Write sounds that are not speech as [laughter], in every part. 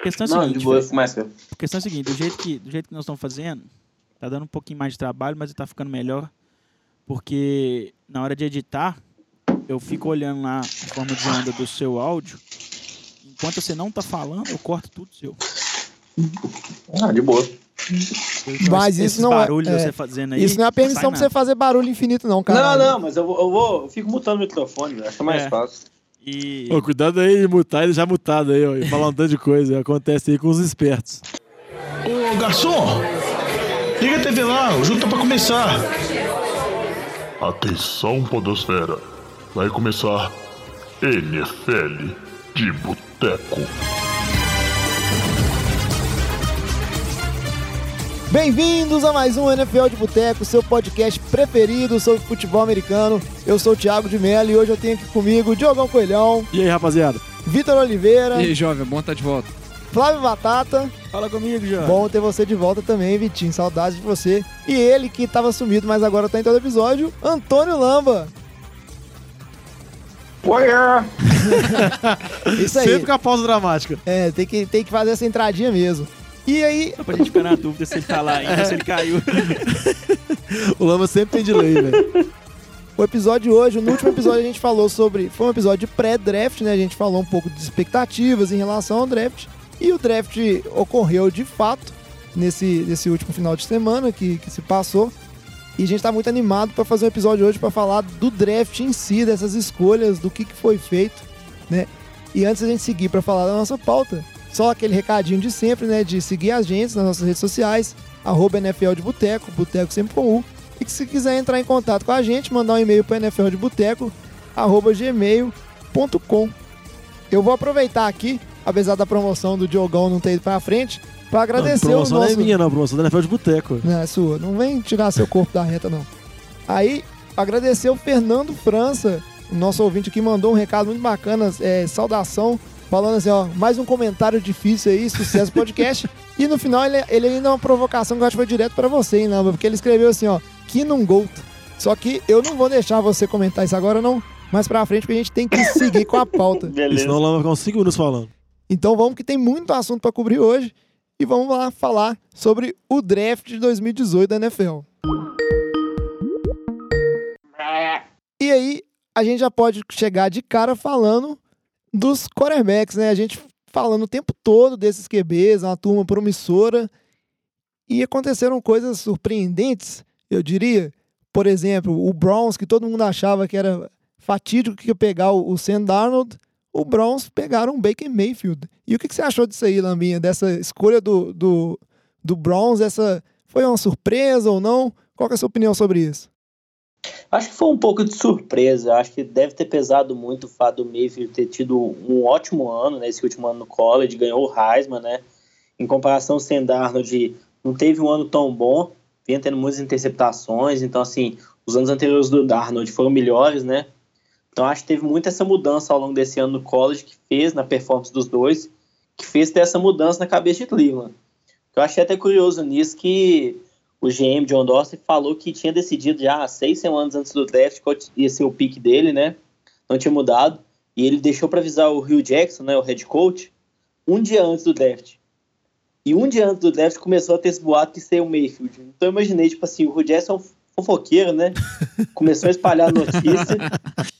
A questão é a Não, seguinte, de boa, mais. A questão é a seguinte, do jeito, que, do jeito que nós estamos fazendo, tá dando um pouquinho mais de trabalho, mas tá ficando melhor. Porque na hora de editar, eu fico olhando lá a forma de onda do seu áudio. Enquanto você não tá falando, eu corto tudo seu. Ah, de boa. Então, Mas esses isso não é- é, você fazendo aí. Isso não é a permissão pra você fazer barulho infinito, não, cara. Não, não, mas eu vou, eu vou. Eu fico mutando o microfone. Acho mais É. fácil. E Ô, cuidado aí de mutar, ele já mutado aí, ó. E falar um tanto de coisa. Acontece aí com os espertos. Ô garçom, liga a TV lá, o jogo tá pra começar. Atenção, Podosfera. Vai começar NFL de Boteco. Bem-vindos a mais um NFL de Boteco, seu podcast preferido sobre futebol americano. Eu sou o Thiago de Mello e hoje eu tenho aqui comigo Diogão Coelhão, E aí, rapaziada? Vitor Oliveira, E aí, jovem, bom estar de volta. Flávio Batata. fala comigo, João. Bom ter você de volta também, Vitinho. Saudades de você. E ele que tava sumido, mas agora tá em todo episódio, Antônio Lamba. [laughs] Isso aí. Sempre com a pausa dramática. É, tem que, tem que fazer essa entradinha mesmo. E aí, Só pra gente ficar na dúvida se ele tá lá ainda, se ele caiu. [laughs] O Lama sempre tem delay, velho. O episódio de hoje, no último episódio a gente falou sobre. Foi um episódio de pré-draft, né? A gente falou um pouco de expectativas em relação ao draft. E o draft ocorreu de fato nesse, nesse último final de semana que, que se passou. E a gente tá muito animado para fazer um episódio hoje para falar do draft em si, dessas escolhas, do que, que foi feito, né? E antes da gente seguir para falar da nossa pauta, só aquele recadinho de sempre, né? De seguir a gente nas nossas redes sociais, arroba NFL de Boteco, Boteco sempre com U. E que se quiser entrar em contato com a gente, mandar um e-mail para nfldeboteco.gmail.com Eu vou aproveitar aqui, apesar da promoção do Diogão não ter ido pra frente, para agradecer a promoção o não nosso... é minha, não. A promoção da NFL de Boteco. Não, é sua. Não vem tirar seu corpo da reta, não. Aí, agradecer o Fernando França, o nosso ouvinte aqui, mandou um recado muito bacana, é, saudação, falando assim, ó, mais um comentário difícil aí, sucesso podcast. e no final, ele, ele ainda é uma provocação que eu acho que foi direto pra você, hein, Lamba? Porque ele escreveu assim, ó, que não gold. Só que eu não vou deixar você comentar isso agora, não. Mais pra frente, porque a gente tem que seguir com a pauta. [laughs] Beleza. senão o Lama vai ficar uns 5 minutos falando. Então vamos que tem muito assunto para cobrir hoje e vamos lá falar sobre o draft de 2018 da NFL. E aí a gente já pode chegar de cara falando dos quarterbacks, né? A gente falando o tempo todo desses QBs, uma turma promissora e aconteceram coisas surpreendentes, eu diria. Por exemplo, o Browns, que todo mundo achava que era fatídico que ia pegar o Sam Darnold, o Browns pegaram o Baker Mayfield. E o que, você achou disso aí, Lambinha? Dessa escolha do, do, do Browns? Essa foi uma surpresa ou não? Qual é a sua opinião sobre isso? Acho que foi um pouco de surpresa. Acho que deve ter pesado muito o fato do Mayfield ter tido um ótimo ano, né? Esse último ano no college, ganhou o Heisman, né? Em comparação ao Sam Darnold, não teve um ano tão bom, vinha tendo muitas interceptações. Então, assim, os anos anteriores do Darnold foram melhores, né? Então, acho que teve muito essa mudança ao longo desse ano no college que fez na performance dos dois, que fez ter essa mudança na cabeça de Cleveland. Eu achei até curioso nisso que o GM John Dorsey falou que tinha decidido já seis semanas antes do draft qual ia ser o pique dele, né? Não tinha mudado. E ele deixou para avisar o Hugh Jackson, né, o head coach, um dia antes do draft. E um dia antes do draft começou a ter esse boato que seria o Mayfield. Então eu imaginei, tipo assim, o Hugh Jackson é um fofoqueiro, né? [laughs] Começou a espalhar a notícia.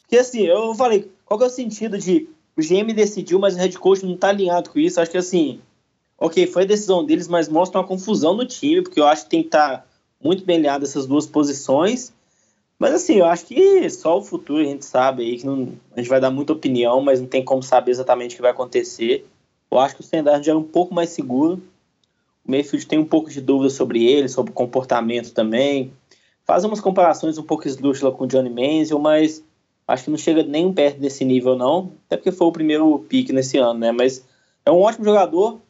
Porque assim, eu falei, qual que é o sentido de o GM decidiu, mas o head coach não tá alinhado com isso? Acho que assim, ok, foi a decisão deles, mas mostra uma confusão no time, porque eu acho que tem que estar muito bem alinhado essas duas posições. Mas assim, eu acho que só o futuro a gente sabe aí, que não, a gente vai dar muita opinião, mas não tem como saber exatamente o que vai acontecer. Eu acho que o Standard já é um pouco mais seguro. O Mayfield tem um pouco de dúvida sobre ele, sobre o comportamento também. Faz umas comparações um pouco esdrúxulas com o Johnny Manziel, mas acho que não chega nem perto desse nível, não. Até porque foi o primeiro pick nesse ano, né? Mas é um ótimo jogador,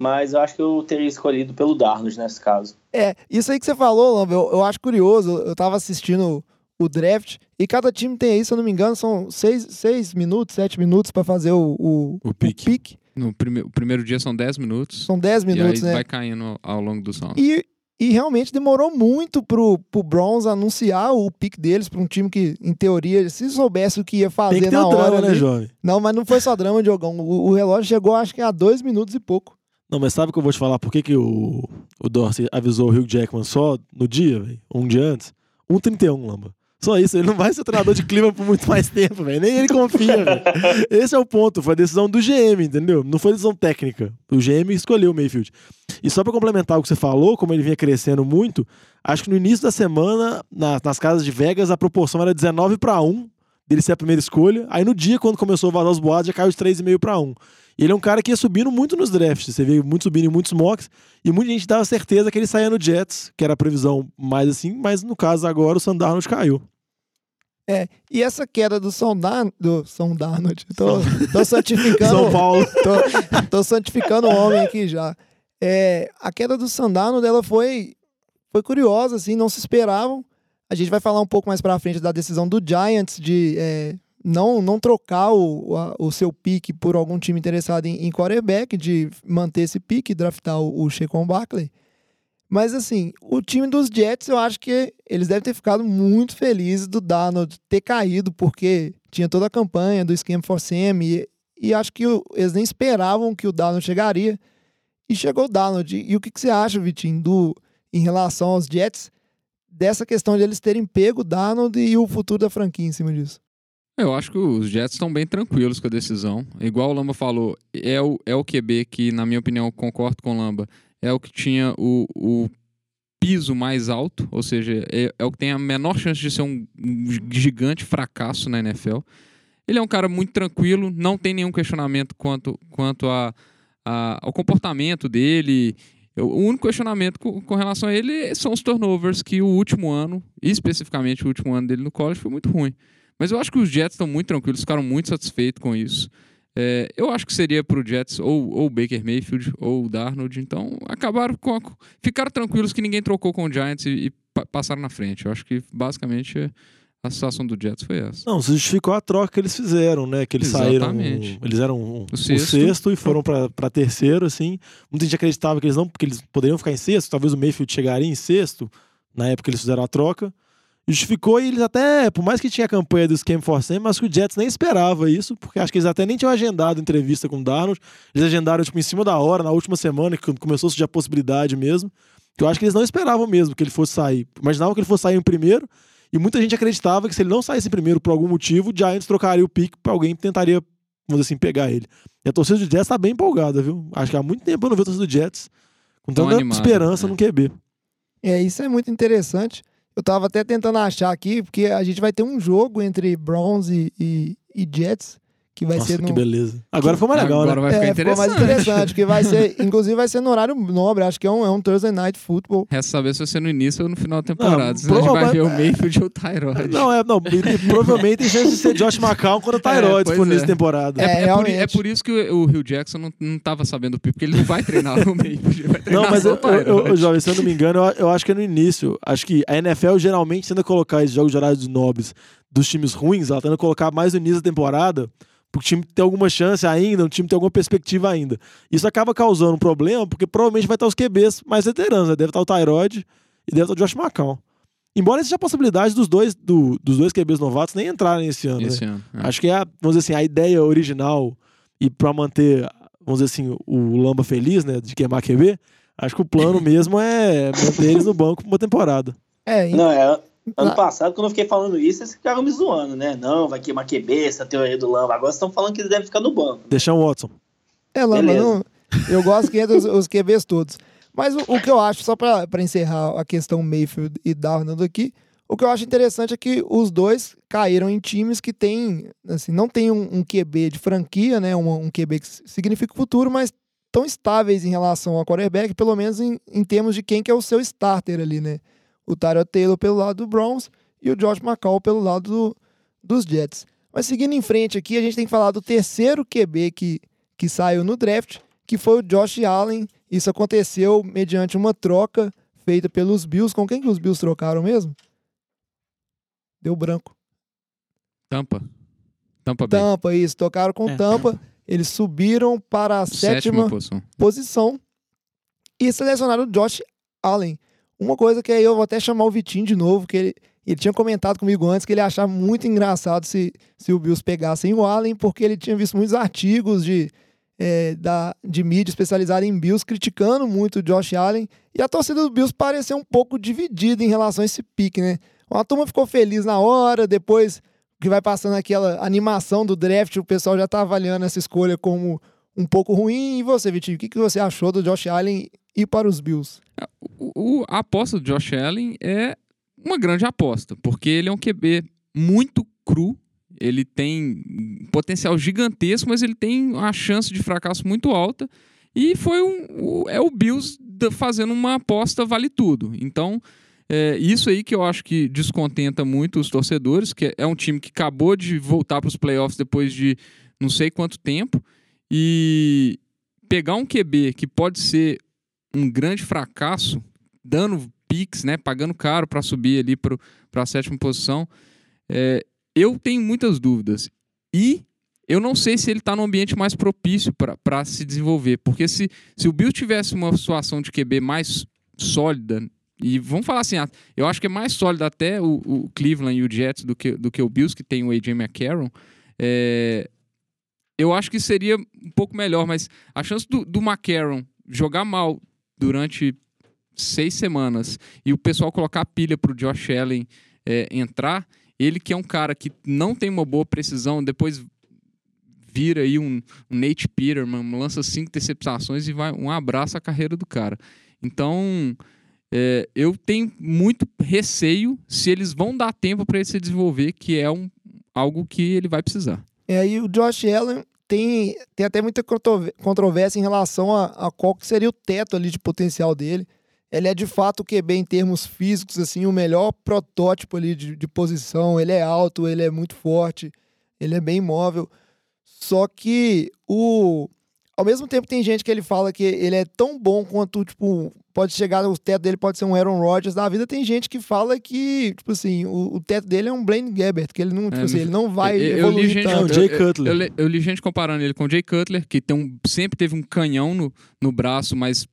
mas eu acho que eu teria escolhido pelo Darnold nesse caso. É, isso aí que você falou, Lamba, eu, eu acho curioso. Eu tava assistindo o draft e cada time tem aí, se eu não me engano, são seis, seis minutos, sete minutos para fazer o, o, O pique. pique. No prime o primeiro dia são 10 minutos. São dez minutos, e aí né? vai caindo ao longo dos rounds. E, E realmente demorou muito pro, pro Browns anunciar o pick deles para um time que, em teoria, se soubesse o que ia fazer Tem que ter na o hora. drama, né, jovem? Não, mas não foi só drama, Diogão. O, o relógio chegou, acho que a dois minutos e pouco. Não, mas sabe o que eu vou te falar? Por que, que o, o Dorsey avisou o Hugh Jackman só no dia, velho? Um dia antes? 1,31, Lamba. Só isso, ele não vai ser treinador de clima por muito mais tempo, velho. Nem ele confia, velho. Esse é o ponto. Foi a decisão do GM, entendeu? Não foi decisão técnica. O GM escolheu o Mayfield. E só pra complementar o que você falou, como ele vinha crescendo muito, acho que no início da semana, na- nas casas de Vegas, a proporção era 19 para 1 dele ser a primeira escolha. Aí no dia, quando começou a vazar os boatos, já caiu de 3,5 para 1. E ele é um cara que ia subindo muito nos drafts. Você vê muito subindo em muitos mocks. E muita gente dava certeza que ele saía no Jets, que era a previsão mais assim. Mas no caso agora, o Sandarnold caiu. É, e essa queda do São, do São Darnold, tô, tô santificando, [laughs] São Paulo. [laughs] tô, tô santificando o homem aqui já. É, a queda do São Darnold, ela foi, foi curiosa, assim, não se esperavam. A gente vai falar um pouco mais pra frente da decisão do Giants de é, não, não trocar o, o seu pique por algum time interessado em, em quarterback, de manter esse pique e draftar o, o Shaquan Barkley. Mas assim, o time dos Jets, eu acho que eles devem ter ficado muito felizes do Darnold ter caído, porque tinha toda a campanha do Scheme for Sam, e, e acho que o- eles nem esperavam que o Darnold chegaria. E chegou o Darnold. E, o que, que você acha, Vitinho, do, em relação aos Jets, dessa questão de eles terem pego o Darnold e o futuro da franquia em cima disso? Eu acho que os Jets estão bem tranquilos com a decisão. Igual o Lamba falou, é o, é o QB que, na minha opinião, concordo com o Lamba, é o que tinha o, o piso mais alto, ou seja, é, é o que tem a menor chance de ser um, gigante fracasso na NFL. Ele é um cara muito tranquilo, não tem nenhum questionamento quanto, quanto a, a- ao comportamento dele. O único questionamento com, com relação a ele são os turnovers, que o último ano, especificamente o último ano dele no college, foi muito ruim. Mas eu acho que os Jets estão muito tranquilos, ficaram muito satisfeitos com isso. É, eu acho que seria pro Jets ou ou o Baker Mayfield ou o Darnold. Então, acabaram com. a- ficaram tranquilos que ninguém trocou com o Giants e, e pa- passaram na frente. Eu acho que basicamente a situação do Jets foi essa. Não, se justificou a troca que eles fizeram, né? Que eles Exatamente. saíram. Eles eram um, O o sexto. sexto. e foram pra terceiro, assim. Muita gente acreditava que eles não, porque eles poderiam ficar em sexto, talvez o Mayfield chegaria em sexto, na época que eles fizeram a troca. Justificou e eles até, por mais que tinha a campanha do Scheme for Sam, mas que o Jets nem esperava isso, porque acho que eles até nem tinham agendado entrevista com o Darnold. Eles agendaram, tipo, em cima da hora, na última semana, que começou a surgir a possibilidade mesmo. Que eu acho que eles não esperavam mesmo que ele fosse sair. Imaginavam que ele fosse sair em primeiro, e muita gente acreditava que se ele não saísse em primeiro por algum motivo, o Giants trocaria o pique pra alguém que tentaria, vamos dizer assim, pegar ele. E a torcida do Jets tá bem empolgada, viu? Acho que há muito tempo eu não vi a torcida do Jets com tanta animada, esperança né? no QB. É, isso é muito interessante. Eu tava até tentando achar aqui, porque a gente vai ter um jogo entre Browns e, e, e Jets, que vai Nossa, ser no... que beleza. Agora foi mais legal, Agora né? vai ficar é, ficou mais interessante. interessante, que vai ser, [laughs] inclusive vai ser no horário nobre, acho que é um, é um Thursday Night Football. Resta saber se vai ser no início ou no final da temporada. Não, Senão a gente vai ver o Mayfield ou o Tyrod. Não, é, não, provavelmente tem chance de ser Josh McCown quando o [laughs] Tyrod É, disponível é. de temporada. É, É, por, é por isso que o, o Hugh Jackson não, não tava sabendo o pico, porque ele não vai treinar o Mayfield, ele vai treinar Não, mas eu, jovem, se eu não me engano, eu, eu acho que é no início. Acho que a NFL geralmente tenta colocar esses jogos de horários nobres dos times ruins, ela tenta colocar mais no início da temporada, pro time ter alguma chance ainda, o time ter alguma perspectiva ainda. Isso acaba causando um problema, porque provavelmente vai estar os QBs mais veteranos, né? Deve estar o Tyrod e deve estar o Josh McCown. Embora exista a possibilidade dos dois, do- dos dois QBs novatos nem entrarem esse ano. né? Esse ano. é. Acho que é, a, vamos dizer assim, a ideia original e para manter, vamos dizer assim, o Lamba feliz, né, de queimar QB, acho que o plano [laughs] mesmo é manter eles no banco por uma temporada. É, em- Não, é. Ano passado, quando eu fiquei falando isso, vocês ficaram me zoando, né? Não, vai queimar QB, essa teoria do Lamba. Agora vocês estão falando que ele deve ficar no banco. Deixar o Watson. É, Lama, Beleza. não- eu gosto que entra os, os QBs todos. Mas o, o que eu acho, só pra pra encerrar a questão Mayfield e Darnold aqui, o que eu acho interessante é que os dois caíram em times que têm, assim, não tem um, um QB de franquia, né? Um, um QB que significa o futuro, mas tão estáveis em relação ao quarterback, pelo menos em, em termos de quem que é o seu starter ali, né? O Tyrod Taylor pelo lado do Browns e o Josh McCall pelo lado do- dos Jets. Mas seguindo em frente aqui, a gente tem que falar do terceiro QB que, que saiu no draft, que foi o Josh Allen. Isso aconteceu mediante uma troca feita pelos Bills. Com quem que os Bills trocaram mesmo? Deu branco. Tampa. Tampa Bay. Tampa, isso. Tocaram com É. Tampa. Eles subiram para a Sétima sétima posição. posição e selecionaram o Josh Allen. Uma coisa que aí eu vou até chamar o Vitinho de novo, que ele, ele tinha comentado comigo antes que ele achava muito engraçado se, se o Bills pegassem o Allen, porque ele tinha visto muitos artigos de, é, da, de mídia especializada em Bills criticando muito o Josh Allen, e a torcida do Bills pareceu um pouco dividida em relação a esse pique, né? Uma turma ficou feliz na hora, depois que vai passando aquela animação do draft, o pessoal já tá avaliando essa escolha como um pouco ruim. E você, Vitinho, o que, que você achou do Josh Allen ir para os Bills? O, o- a aposta do Josh Allen é uma grande aposta, porque ele é um QB muito cru. Ele tem potencial gigantesco, mas ele tem uma chance de fracasso muito alta. E foi um, é o Bills fazendo uma aposta vale tudo. Então, é isso aí que eu acho que descontenta muito os torcedores, que é um time que acabou de voltar para os playoffs depois de não sei quanto tempo. E pegar um QB que pode ser um grande fracasso, dando picks, né, pagando caro para subir ali para a sétima posição, é, eu tenho muitas dúvidas. E eu não sei se ele está no ambiente mais propício para se desenvolver. Porque se, se o Bill tivesse uma situação de QB mais sólida, e vamos falar assim, ah, eu acho que é mais sólida até o, o Cleveland e o Jets do que, do que o Bills, que tem o AJ McCarron, é, eu acho que seria um pouco melhor, mas a chance do, do McCarron jogar mal durante seis semanas e o pessoal colocar pilha para o Josh Allen é, entrar, ele que é um cara que não tem uma boa precisão, depois vira aí um, um Nate Peterman, lança cinco interceptações e vai um abraço à carreira do cara. Então, é, eu tenho muito receio se eles vão dar tempo para ele se desenvolver, que é um, algo que ele vai precisar. É, e o Josh Allen tem, tem até muita controvérsia em relação a, a qual que seria o teto ali de potencial dele. Ele é de fato o QB em termos físicos, assim, o melhor protótipo ali de, de posição. Ele é alto, ele é muito forte, ele é bem móvel. Só que o. Ao mesmo tempo tem gente que ele fala que ele é tão bom quanto, tipo, pode chegar, o teto dele pode ser um Aaron Rodgers da vida. Tem gente que fala que, tipo assim, o, o teto dele é um Blaine Gabbert, que ele não, tipo É, assim, ele não vai eu, eu li evoluir gente, tanto. Jay eu- eu- Cutler. Eu, li- eu li gente comparando ele com o Jay Cutler, que tem um, sempre teve um canhão no, no braço, mas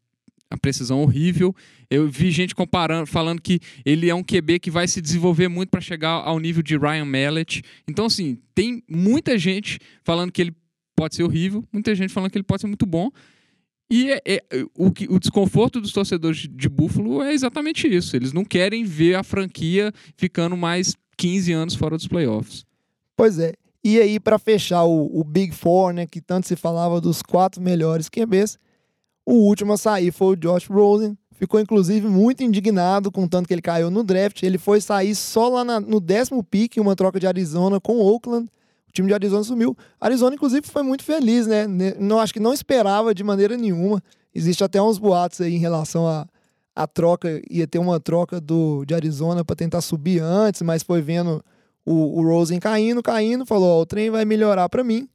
a precisão horrível. Eu vi gente comparando, falando que ele é um QB que vai se desenvolver muito para chegar ao nível de Ryan Mallett. Então, assim, tem muita gente falando que ele pode ser horrível, muita gente falando que ele pode ser muito bom. E é- é- o, que- o desconforto dos torcedores de, de Buffalo é exatamente isso. Eles não querem ver a franquia ficando mais 15 anos fora dos playoffs. Pois é. E aí, pra fechar o, o Big Four, né, que tanto se falava dos quatro melhores QBs, o último a sair foi o Josh Rosen. Ficou, inclusive, muito indignado com o tanto que ele caiu no draft. Ele foi sair só lá na- no décimo pick, uma troca de Arizona com Oakland. Time de Arizona sumiu. Arizona, inclusive, foi muito feliz, né? Não, acho que não esperava de maneira nenhuma. Existe até uns boatos aí em relação a, a troca. Ia ter uma troca do, de Arizona para tentar subir antes, mas foi vendo o, o Rosen caindo, caindo, falou: Ó, o trem vai melhorar para mim.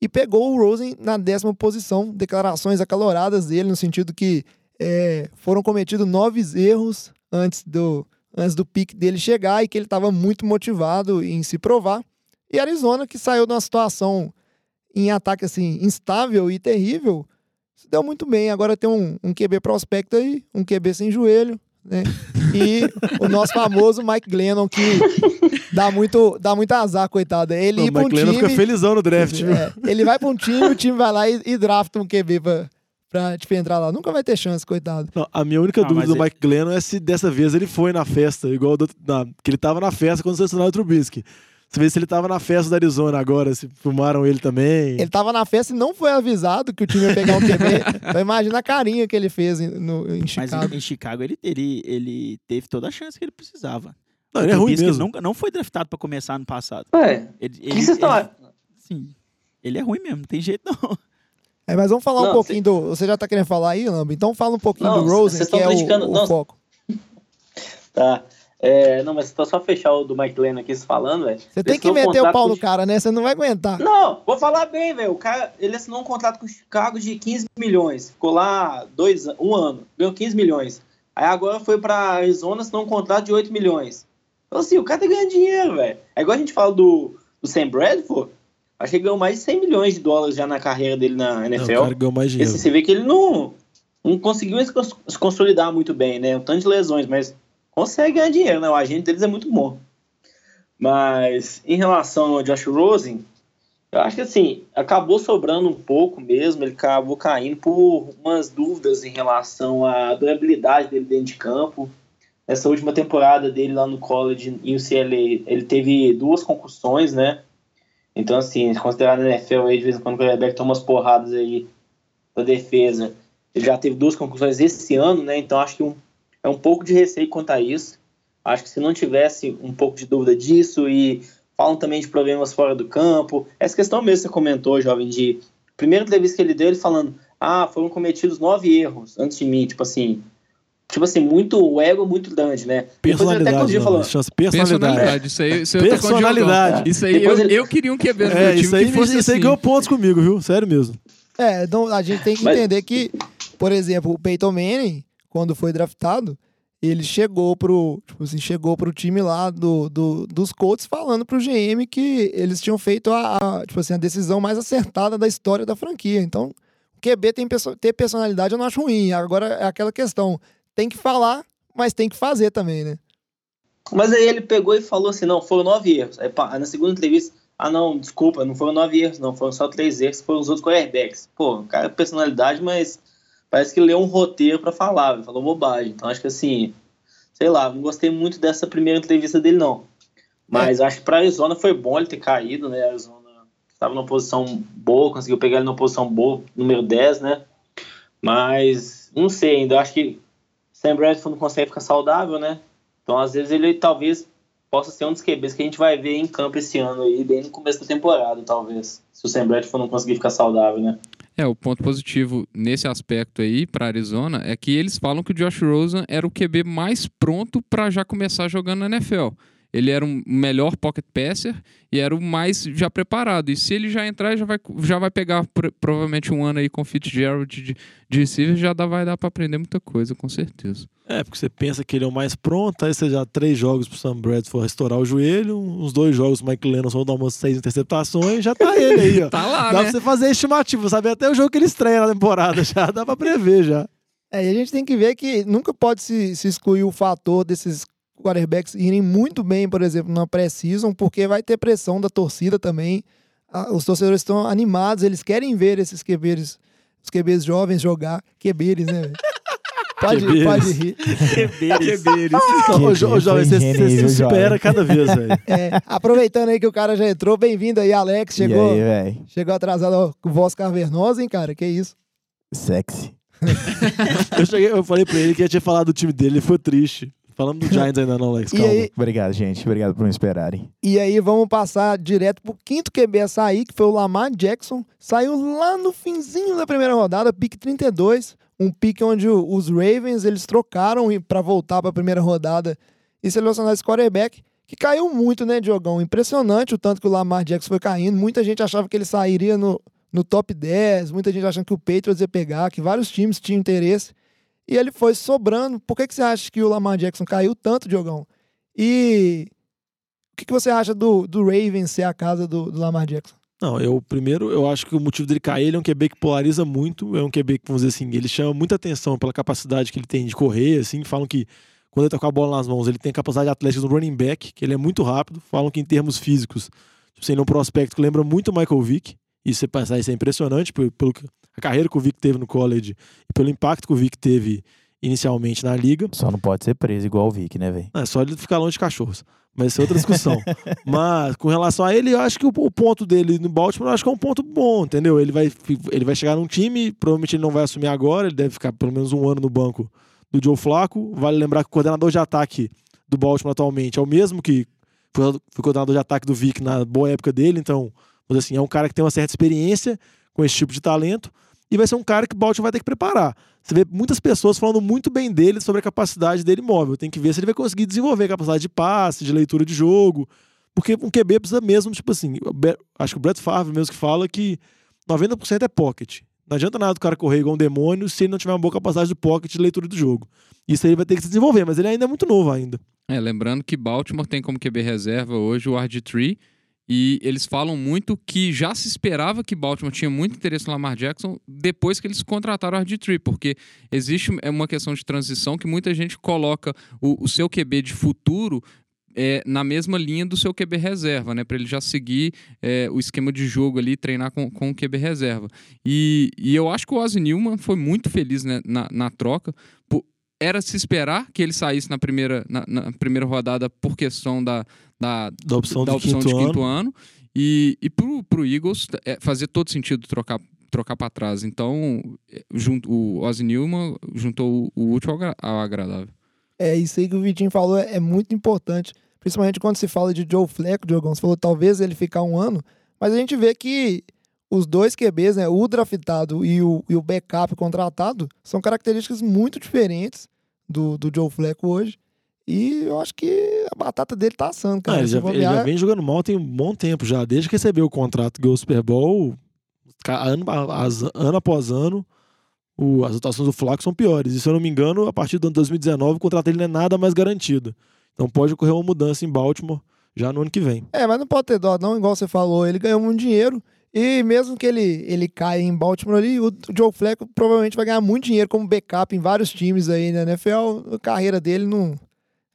E pegou o Rosen na décima posição. Declarações acaloradas dele, no sentido que é, foram cometidos nove erros antes do, antes do pique dele chegar e que ele estava muito motivado em se provar. E Arizona, que saiu de uma situação em ataque assim, instável e terrível, se deu muito bem. Agora tem um, um QB prospecto aí, um QB sem joelho, né? [laughs] E o nosso famoso Mike Glennon, que dá muito, dá muito azar, coitado. Ele Não, ir o pra um Mike Lennon time. fica felizão no draft? É, ele vai pra um time, o time vai lá e, e drafta um QB pra, pra tipo, entrar lá. Nunca vai ter chance, coitado. Não, a minha única Ah, dúvida do ele- Mike Glennon é se dessa vez ele foi na festa, igual do, na- que ele tava na festa quando selecionaram o Trubisky. Você vê se ele tava na festa da Arizona agora, se filmaram ele também. Ele tava na festa e não foi avisado que o time ia pegar um QB. [laughs] então imagina a carinha que ele fez em, no, em Mas Chicago. em, em Chicago ele, ele, ele teve toda a chance que ele precisava. Não, ele é ruim mesmo. Nunca, não foi draftado pra começar no passado. Ué, Ele, que vocês estão. Sim. Ele é ruim mesmo, não tem jeito não. É, mas vamos falar um Não, pouquinho do. Você já tá querendo falar aí, Lambo? Então fala um pouquinho Não, do Rosen, que é criticando- o, o foco. [laughs] Tá. É, não, mas tô só fechar o do Mike Lennon aqui falando, velho. Você tem que um meter o pau no cara, né? Você não vai aguentar. Não, vou falar bem, velho. O cara, ele assinou um contrato com o Chicago de 15 milhões. Ficou lá dois, um ano, ganhou 15 milhões. Aí agora foi pra Arizona, assinou um contrato de 8 milhões. Então assim, o cara tá ganhando dinheiro, velho. É igual a gente fala do, do Sam Bradford. Acho que ele ganhou mais de 100 milhões de dólares já na carreira dele na Não, o NFL. cara ganhou mais dinheiro. Esse, você vê que ele não. não conseguiu se cons- se consolidar muito bem, né? Um tanto de lesões, mas consegue ganhar dinheiro, né? O agente deles é muito bom. Mas em relação ao Josh Rosen, eu acho que assim, acabou sobrando um pouco mesmo, ele acabou caindo por umas dúvidas em relação à durabilidade dele dentro de campo. Nessa última temporada dele lá no college em UCLA, ele teve duas concussões, né? Então, assim, na NFL aí, de vez em quando o quarterback toma umas porradas aí da defesa, ele já teve duas concussões esse ano, né? Então, acho que um, é um pouco de receio quanto a isso. Acho que se não tivesse um pouco de dúvida disso e falam também de problemas fora do campo, essa questão mesmo que você comentou, jovem, de primeira entrevista que ele deu, ele falando, ah, foram cometidos nove erros antes de mim, tipo assim, tipo assim, muito o ego muito grande, né? Depois ele até Personalidade, não, falando, isso chama-se personalidade. Personalidade. Isso aí, isso aí. Personalidade. Isso aí, eu, ele- eu queria um QB no É, time isso aí, que fosse isso aí assim. ganhou pontos comigo, viu? Sério mesmo. É, então a gente tem que Mas- entender que, por exemplo, o Peyton Manning, quando foi draftado, ele chegou pro, tipo assim, chegou pro time lá do, do- dos Colts falando pro GM que eles tinham feito a, a, tipo assim, a decisão mais acertada da história da franquia. Então, o QB tem ter personalidade eu não acho ruim. Agora é aquela questão, tem que falar, mas tem que fazer também, né? Mas aí ele pegou e falou assim, não, foram nove erros. Aí pá, na segunda entrevista, ah não, desculpa, não foram nove erros, não, foram só três erros, foram os outros quarterbacks. Pô, cara é personalidade, mas parece que leu um roteiro pra falar, falou bobagem. Então acho que assim, sei lá, não gostei muito dessa primeira entrevista dele não. Mas acho que pra Arizona foi bom ele ter caído, né? A Arizona estava numa posição boa, conseguiu pegar ele numa posição boa, número 10, né? Mas não sei ainda, eu acho que Sam Bradford não consegue ficar saudável, né? Então, às vezes, ele talvez possa ser um dos QBs que a gente vai ver em campo esse ano aí, bem no começo da temporada, talvez. Se o Sam Bradford não conseguir ficar saudável, né? É, o ponto positivo nesse aspecto aí para Arizona é que eles falam que o Josh Rosen era o QB mais pronto para já começar jogando na NFL. Ele era um melhor pocket passer e era o mais já preparado. E se ele já entrar, já vai, já vai pegar pro- provavelmente um ano aí com o Fitzgerald de, de receiver, já dá, vai dar para aprender muita coisa, com certeza. É, porque você pensa que ele é o mais pronto, aí você já três jogos pro Sam Bradford restaurar o joelho, uns dois jogos pro Mike Lennon vão dar umas seis interceptações, já tá ele aí, ó. [laughs] Tá lá, Dá né? pra você fazer estimativa, saber até o jogo que ele estreia na temporada [laughs] já, dá pra prever já. É, e a gente tem que ver que nunca pode se, se excluir o fator desses quarterbacks irem muito bem, por exemplo, na pré-season, porque vai ter pressão da torcida também. Os torcedores estão animados, eles querem ver esses QBs, os QBs jovens jogar. QBs, né? Pode, pode rir. Ô, ô, jo- ô, jovem, você, se supera cada vez, velho. [laughs] É, aproveitando aí que o cara já entrou, bem-vindo aí, Alex. Chegou, E aí, chegou atrasado ó, com voz cavernosa, hein, cara? Que isso? Sexy. [laughs] Eu, cheguei, eu falei pra ele que ia tinha falado do time dele, ele foi triste. Falando do Giants ainda não, Alex, [laughs] calma. aí, Obrigado, gente. Obrigado por me esperarem. E aí vamos passar direto pro quinto QB a sair, que foi o Lamar Jackson. Saiu lá no finzinho da primeira rodada, pique 32. Um pique onde os Ravens eles trocaram para voltar para a primeira rodada e selecionar esse quarterback, que caiu muito, né, Diogão? Impressionante o tanto que o Lamar Jackson foi caindo. Muita gente achava que ele sairia no, no top 10, muita gente achando que o Patriots ia pegar, que vários times tinham interesse. E ele foi sobrando. Por que, que você acha que o Lamar Jackson caiu tanto, Diogão? E o que, que você acha do, do Ravens ser a casa do, do Lamar Jackson? Não, eu primeiro, eu acho que o motivo dele cair, ele é um QB que polariza muito, é um QB que, vamos dizer assim, ele chama muita atenção pela capacidade que ele tem de correr, assim, falam que quando ele tá com a bola nas mãos, ele tem a capacidade atlética do running back, que ele é muito rápido, falam que em termos físicos, tipo, ele é um prospecto que lembra muito o Michael Vick, isso é, isso é impressionante, pelo, pelo a carreira que o Vick teve no college e pelo impacto que o Vick teve inicialmente na liga. Só não pode ser preso igual o Vic, né, velho? É só ele ficar longe de cachorros. Mas isso é outra discussão. [laughs] Mas com relação a ele, eu acho que o, o ponto dele no Baltimore, eu acho que é um ponto bom, entendeu? Ele vai, ele vai chegar num time, provavelmente ele não vai assumir agora, ele deve ficar pelo menos um ano no banco do Joe Flacco. Vale lembrar que o coordenador de ataque do Baltimore atualmente é o mesmo que foi, foi coordenador de ataque do Vic na boa época dele, então, assim, é um cara que tem uma certa experiência com esse tipo de talento e vai ser um cara que o Baltimore vai ter que preparar. Você vê muitas pessoas falando muito bem dele sobre a capacidade dele móvel. Tem que ver se ele vai conseguir desenvolver a capacidade de passe, de leitura de jogo. Porque um QB precisa mesmo, tipo assim, acho que o Brett Favre mesmo que fala que 90% é pocket. Não adianta nada o cara correr igual um demônio se ele não tiver uma boa capacidade de pocket de leitura do jogo. Isso aí vai ter que se desenvolver, mas ele ainda é muito novo ainda. É, lembrando que Baltimore tem como QB reserva hoje o RG3 E eles falam muito que já se esperava que Baltimore tinha muito interesse no Lamar Jackson depois que eles contrataram o RG3, porque existe é uma questão de transição que muita gente coloca o, o seu QB de futuro é, na mesma linha do seu QB reserva, né? Para ele já seguir é, o esquema de jogo ali, treinar com, com o QB reserva. E, e eu acho que o Ozzy Newman foi muito feliz né, na, na troca. Por- era se esperar que ele saísse na primeira, na, na primeira rodada por questão da, da, Da opção da do opção quinto de quinto ano. ano. E, e pro, pro Eagles é, fazia todo sentido trocar trocar para trás. Então, é, junto, o Ozzy Newman juntou o, o útil ao, agra- ao agradável. É, isso aí que o Vitinho falou é, é muito importante. Principalmente quando se fala de Joe Flacco, Diogão, você falou talvez ele ficar um ano, mas a gente vê que os dois QBs, né, o draftado e o, e o backup contratado, são características muito diferentes do, do Joe Flacco hoje. E eu acho que a batata dele tá assando, Ah, cara. ele, Se já, ele já vem jogando mal tem um bom tempo já. Desde que recebeu o contrato ganhou o Super Bowl, ano, ano após ano, o- as atuações do Flaco são piores. E se eu não me engano, a partir do ano 2019, o contrato dele não é nada mais garantido. Então pode ocorrer uma mudança em Baltimore já no ano que vem. É, mas não pode ter dó, não, igual você falou. Ele ganhou muito dinheiro. E mesmo que ele, ele caia em Baltimore ali, o Joe Flacco provavelmente vai ganhar muito dinheiro como backup em vários times aí na NFL. A carreira dele não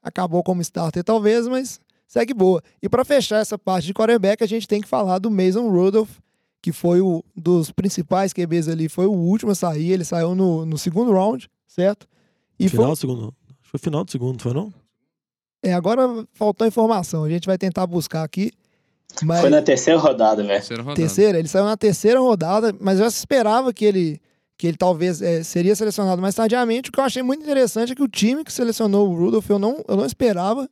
acabou como starter, talvez, mas segue boa. E para fechar essa parte de quarterback, a gente tem que falar do Mason Rudolph, que foi o dos principais QBs ali, foi o último a sair. Ele saiu no, no segundo round, certo? E foi, final do segundo. Acho que foi final do segundo, não foi não? é, agora faltou informação. A gente vai tentar buscar aqui. Mas... Foi na terceira rodada, velho. Terceira rodada. Terceira, ele saiu na terceira rodada, mas já se esperava que ele, que ele talvez eh, seria selecionado mais tardiamente. O que eu achei muito interessante é que o time que selecionou o Rudolph, eu não, eu não esperava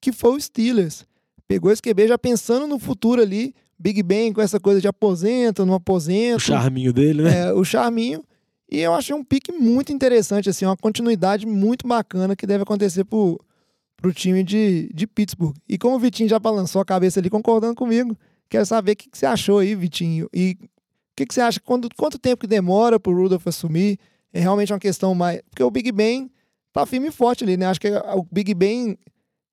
que foi o Steelers. Pegou esse QB já pensando no futuro ali, Big Ben com essa coisa de aposenta, não O aposenta, charminho dele, né? é, o charminho. E eu achei um pique muito interessante, assim, uma continuidade muito bacana que deve acontecer pro, pro time de, de Pittsburgh. E como o Vitinho já balançou a cabeça ali concordando comigo, quero saber o que, que você achou aí, Vitinho. E o que, que você acha, quando, quanto tempo que demora pro Rudolph assumir? É realmente uma questão mais... Porque o Big Ben tá firme e forte ali, né? Acho que o Big Ben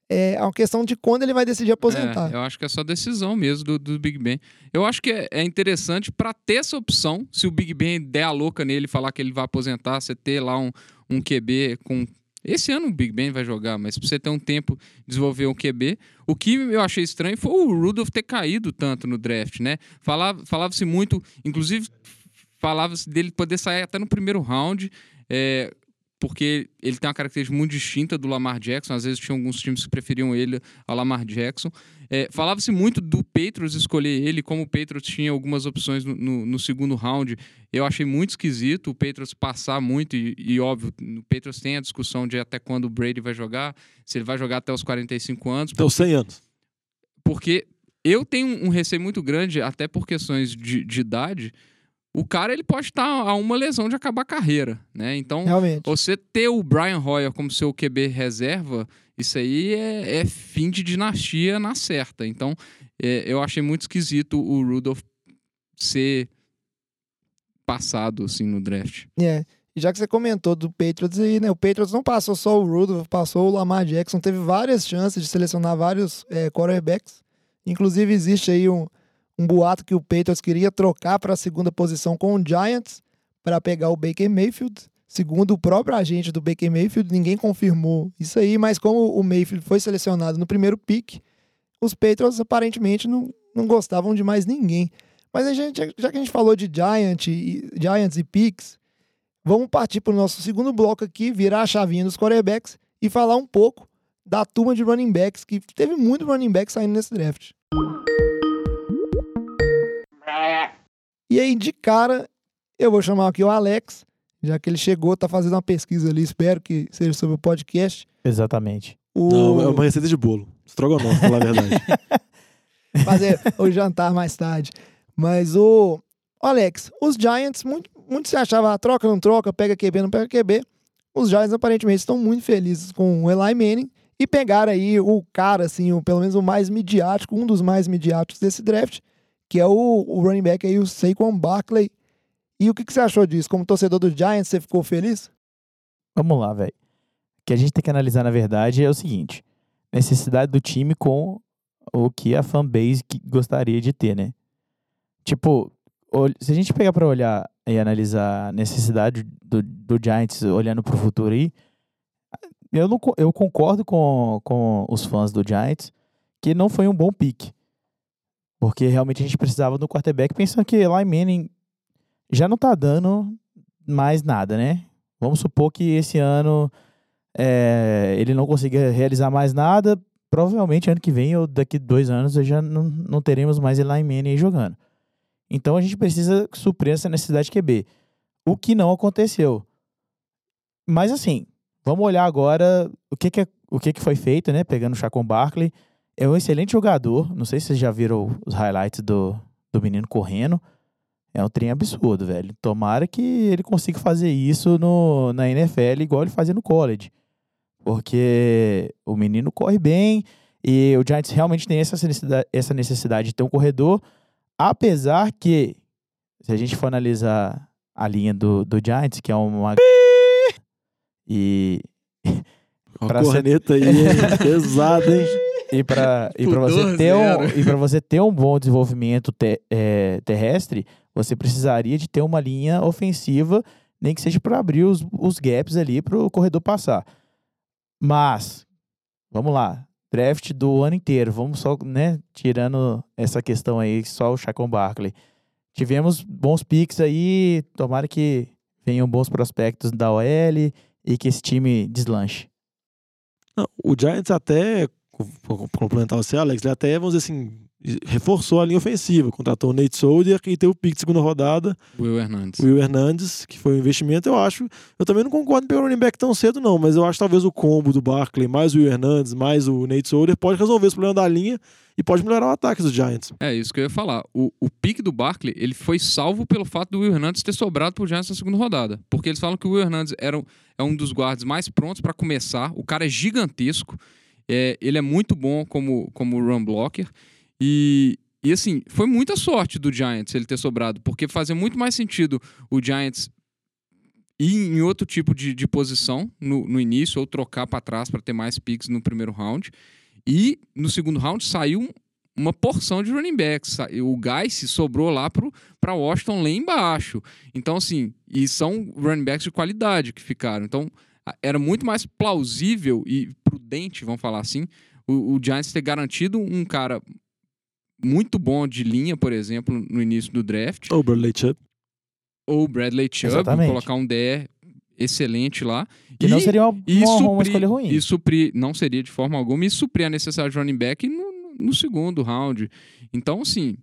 é uma questão de quando ele vai decidir aposentar. É, eu acho que é só decisão mesmo do, do Big Ben. Eu acho que é, é interessante para ter essa opção, se o Big Ben der a louca nele falar que ele vai aposentar, você ter lá um, um QB com. Esse ano o Big Ben vai jogar, mas pra você ter um tempo de desenvolver um QB. O que eu achei estranho foi o Rudolph ter caído tanto no draft, né? Falava- Falava-se muito, inclusive falava-se dele poder sair até no primeiro round. é, porque ele tem uma característica muito distinta do Lamar Jackson. Às vezes tinha alguns times que preferiam ele ao Lamar Jackson. É, Falava-se muito do Patriots escolher ele, como o Patriots tinha algumas opções no, no- no segundo round. Eu achei muito esquisito o Patriots passar muito, e, e, óbvio, o Patriots tem a discussão de até quando o Brady vai jogar, se ele vai jogar até os 45 anos, Então, 100 anos. porque eu tenho um receio muito grande, até por questões de, de idade. O cara ele pode estar a uma lesão de acabar a carreira, né? Então, Realmente. você ter o Brian Hoyer como seu QB reserva, isso aí é, é fim de dinastia na certa. Então, é, eu achei muito esquisito o Rudolph ser passado assim no draft. É. E já que você comentou do Patriots aí, né? O Patriots não passou só o Rudolph, passou o Lamar Jackson, teve várias chances de selecionar vários é, quarterbacks. Inclusive, existe aí um, um boato que o Patriots queria trocar para a segunda posição com o Giants para pegar o Baker Mayfield. Segundo o próprio agente do Baker Mayfield, ninguém confirmou isso aí, mas como o Mayfield foi selecionado no primeiro pick, os Patriots aparentemente não, não gostavam de mais ninguém. Mas a gente, já que a gente falou de Giant e, Giants e picks, vamos partir para o nosso segundo bloco aqui, virar a chavinha dos quarterbacks e falar um pouco da turma de running backs, que teve muito running back saindo nesse draft. E aí, de cara, eu vou chamar aqui o Alex, já que ele chegou, tá fazendo uma pesquisa ali, espero que seja sobre o podcast. Exatamente. O... Não, é uma receita de bolo. Estrogonofe, pra falar a verdade. [laughs] fazer o jantar mais tarde. Mas o o Alex, os Giants, muito, muito se achava, ah, troca, não troca, pega QB, não pega QB. Os Giants aparentemente estão muito felizes com o Eli Manning e pegaram aí o cara, assim, o, pelo menos o mais midiático, um dos mais midiáticos desse draft, que é o, o running back aí, o Saquon Barkley. E o que, que você achou disso? Como torcedor dos Giants, você ficou feliz? Vamos lá, velho. O que a gente tem que analisar, na verdade, é o seguinte: necessidade do time com o que a fanbase gostaria de ter, né? Tipo, se a gente pegar pra olhar e analisar a necessidade do, do Giants olhando pro futuro aí, eu, não, eu concordo com, com os fãs do Giants que não foi um bom pick. Porque realmente a gente precisava do quarterback, pensando que Eli Manning já não tá dando mais nada, né? Vamos supor que esse ano é, ele não consiga realizar mais nada. Provavelmente ano que vem ou daqui dois anos já não, não teremos mais Eli Manning jogando. Então a gente precisa suprir essa necessidade de QB. O que não aconteceu. Mas assim, vamos olhar agora o que, que, é- o que, que foi feito, né? Pegando o Chacon Barkley. É um excelente jogador. Não sei se vocês já viram os highlights do, do menino correndo. É um trem absurdo, velho. Tomara que ele consiga fazer isso no, na NFL igual ele fazia no college. Porque o menino corre bem e o Giants realmente tem essa necessidade, essa necessidade de ter um corredor. Apesar que, se a gente for analisar a linha do, do Giants, que é uma. [laughs] E, Ó, [laughs] Pra a ser- corneta aí, pesada, hein? [laughs] e para [laughs] e Pudor você ter um, e para você ter um bom desenvolvimento te- é, terrestre, você precisaria de ter uma linha ofensiva, nem que seja para abrir os, os gaps ali para o corredor passar. Mas vamos lá, draft do ano inteiro, vamos só, né, tirando essa questão aí, só o Chacon Barkley. Tivemos bons picks aí, tomara que venham bons prospectos da OL e que esse time deslanche. Não, o Giants até, complementar você, Alex, ele até, vamos dizer assim, reforçou a linha ofensiva. Contratou o Nate Soldier e teve o pick de segunda rodada, Will Hernandes. o Will Hernandes, que foi um investimento, eu acho. Eu também não concordo em pegar o running back tão cedo, não, mas eu acho que talvez o combo do Barkley, mais o Will Hernandes, mais o Nate Soldier, pode resolver esse problema da linha e pode melhorar o ataque dos Giants. É isso que eu ia falar. O, o pique do Barkley, ele foi salvo pelo fato do Will Hernandes ter sobrado pro Giants na segunda rodada. Porque eles falam que o Will Hernandes era, é um dos guards mais prontos para começar. O cara é gigantesco. É, ele é muito bom como, como run blocker. E, e assim, foi muita sorte do Giants ele ter sobrado. Porque fazia muito mais sentido o Giants ir em outro tipo de, de posição no, no início, ou trocar para trás para ter mais picks no primeiro round. E no segundo round saiu um- uma porção de running backs. O Guice sobrou lá para Washington lá embaixo. Então, assim, e são running backs de qualidade que ficaram. Então, era muito mais plausível e prudente, vamos falar assim, o, o Giants ter garantido um cara muito bom de linha, por exemplo, no início do draft, Ou Bradley Chubb. ou Bradley Chubb, Exatamente. colocar um DR excelente lá. Que não E- seria uma, e uma, uma suprir, escolha ruim. E suprir, não seria de forma alguma, e suprir a necessidade de running back no, no segundo round. Então, assim,